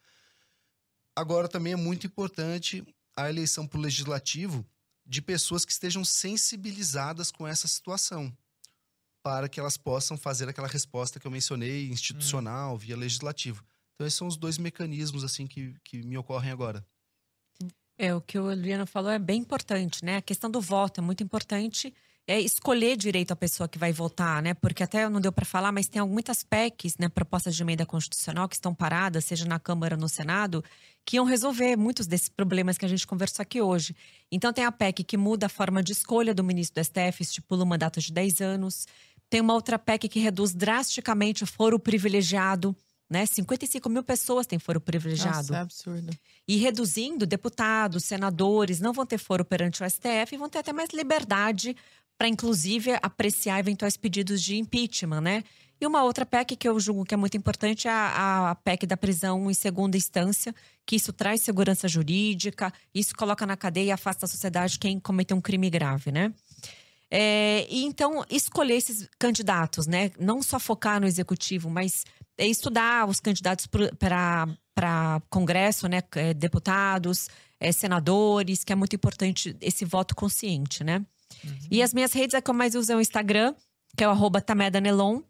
Agora também é muito importante a eleição para o legislativo de pessoas que estejam sensibilizadas com essa situação para que elas possam fazer aquela resposta que eu mencionei, institucional, via legislativo. Então, esses são os dois mecanismos assim que, que me ocorrem agora. É, o que o Eliano falou é bem importante, né? A questão do voto é muito importante. É escolher direito a pessoa que vai votar, né? Porque até não deu para falar, mas tem muitas PECs, né, propostas de emenda constitucional que estão paradas, seja na Câmara ou no Senado, que iam resolver muitos desses problemas que a gente conversou aqui hoje. Então tem a PEC que muda a forma de escolha do ministro do STF, estipula um mandato de 10 anos. Tem uma outra PEC que reduz drasticamente o foro privilegiado, né? 55 mil pessoas têm foro privilegiado. Nossa, é absurdo. E reduzindo, deputados, senadores não vão ter foro perante o STF e vão ter até mais liberdade para, inclusive, apreciar eventuais pedidos de impeachment, né? E uma outra PEC que eu julgo que é muito importante é a, a PEC da prisão em segunda instância, que isso traz segurança jurídica, isso coloca na cadeia e afasta da sociedade quem cometeu um crime grave, né? É, e então, escolher esses candidatos, né? Não só focar no executivo, mas é estudar os candidatos para Congresso, né? É, deputados, é, senadores, que é muito importante esse voto consciente, né? E as minhas redes, a que eu mais uso é o Instagram, que é o arroba tamedanelon.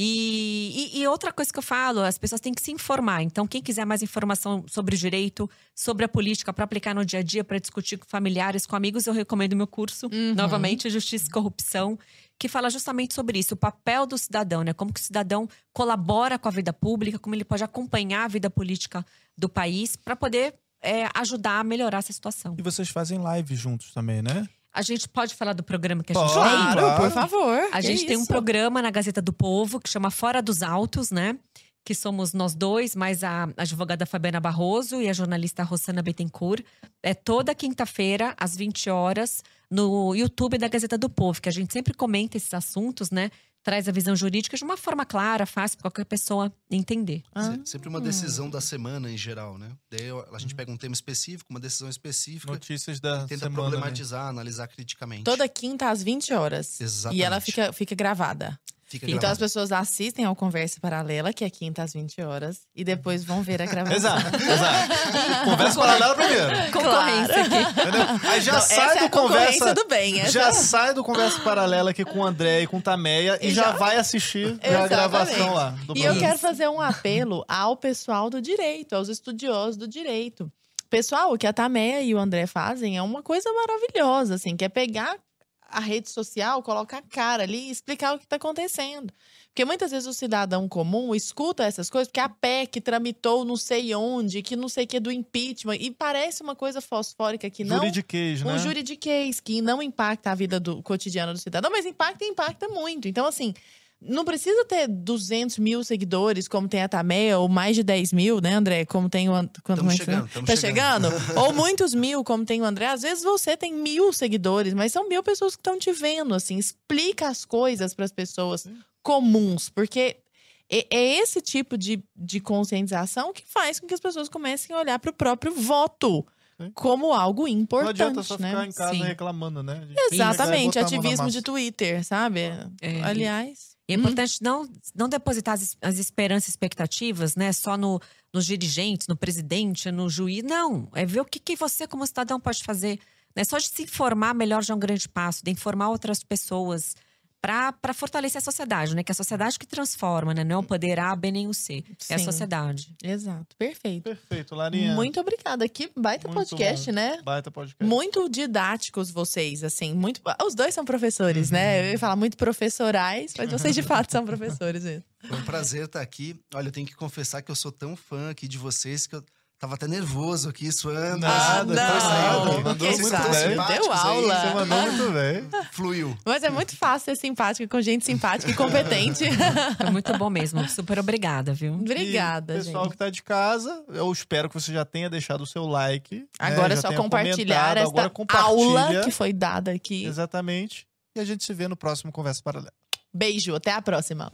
E, e, e outra coisa que eu falo, as pessoas têm que se informar. Então, quem quiser mais informação sobre o direito, sobre a política, para aplicar no dia a dia, para discutir com familiares, com amigos, eu recomendo o meu curso, Uhum. novamente, Justiça e Corrupção, que fala justamente sobre isso, o papel do cidadão, né? Como que o cidadão colabora com a vida pública, como ele pode acompanhar a vida política do país para poder é, ajudar a melhorar essa situação. E vocês fazem live juntos também, né? A gente pode falar do programa que a gente Pode. tem? Claro, claro. por favor. A que gente tem um programa na Gazeta do Povo que chama Fora dos Autos, né? Que somos nós dois, mais a advogada Fabiana Barroso e a jornalista Rosana Bittencourt. É toda quinta-feira, às 20 horas, no YouTube da Gazeta do Povo, que a gente sempre comenta esses assuntos, né? Traz a visão jurídica de uma forma clara, fácil para qualquer pessoa entender. Ah. Se- Sempre uma decisão da semana em geral, né? Daí a gente pega um tema específico, uma decisão específica, Notícias da tenta semana. né? problematizar, analisar criticamente. Toda quinta às 20 horas. Exatamente. E ela fica, fica gravada. Fica Então as gravado. pessoas assistem ao Conversa Paralela, que é quinta às 20 horas, e depois vão ver a gravação. Exato, exato. Conversa paralela primeiro. Concorrência aqui. Entendeu? Aí já Não, sai essa é do a concorrência conversa. do bem. Essa Já sai do conversa paralela aqui com o André e com o Tameia e, E já, já- vai assistir a gravação lá. Do E eu programa. quero fazer um apelo ao pessoal do direito, aos estudiosos do direito. Pessoal, o que a Tameia e o André fazem é uma coisa maravilhosa, assim, que é pegar a rede social, colocar a cara ali e explicar o que está acontecendo. Porque muitas vezes o cidadão comum escuta essas coisas, porque a PEC tramitou não sei onde, que não sei o que do impeachment, e parece uma coisa fosfórica que não Juridiquês, né? um juridiquês que não impacta a vida do cotidiano do cidadão, mas impacta e impacta muito. Então, assim, não precisa ter 200 mil seguidores, como tem a Tamea, ou mais de 10 mil, né, André? Como tem o. Chegando, tamo tá chegando. chegando? ou muitos mil, como tem o André. Às vezes você tem mil seguidores, mas são mil pessoas que estão te vendo, assim. Explica as coisas para as pessoas comuns, porque. É é esse tipo de, de conscientização que faz com que as pessoas comecem a olhar para o próprio voto Sim. como algo Não importante, adianta só né? ficar em casa Sim. reclamando, né? Exatamente, na ativismo de Twitter, sabe? É, Aliás. E é Hum. importante não, não depositar as, as esperanças e expectativas, né? Só no, nos dirigentes, no presidente, no juiz. Não. É ver o que, que você, como cidadão, pode fazer. Né? Só de se informar melhor já é um grande passo, de informar outras pessoas para fortalecer a sociedade, né? Que é a sociedade que transforma, né? Não é o poder A, B nem o C. É a Sim. sociedade. Exato, perfeito. Perfeito, Larinha. Muito obrigada. Que baita Muito podcast, bom. né? Baita podcast. Muito didáticos vocês, assim, muito. Os dois são professores, Uhum. né? Eu ia falar muito professorais, mas vocês de fato são professores mesmo. Foi um prazer estar aqui. Olha, eu tenho que confessar que eu sou tão fã aqui de vocês que eu tava até nervoso aqui, suando. Nada, Ah, nada. não. Mandou muito sabe? bem. Deu Simpáticos aí, aula. Você mandou muito bem. Fluiu. Mas é muito fácil ser simpática com gente simpática e competente. Foi muito bom mesmo. Super obrigada, viu? Obrigada, E, pessoal gente. que tá de casa, eu espero que você já tenha deixado o seu like. né? Agora é Já só compartilhar esta agora compartilha. aula que foi dada aqui. Exatamente. E a gente se vê no próximo Conversa Paralela. Beijo, até a próxima.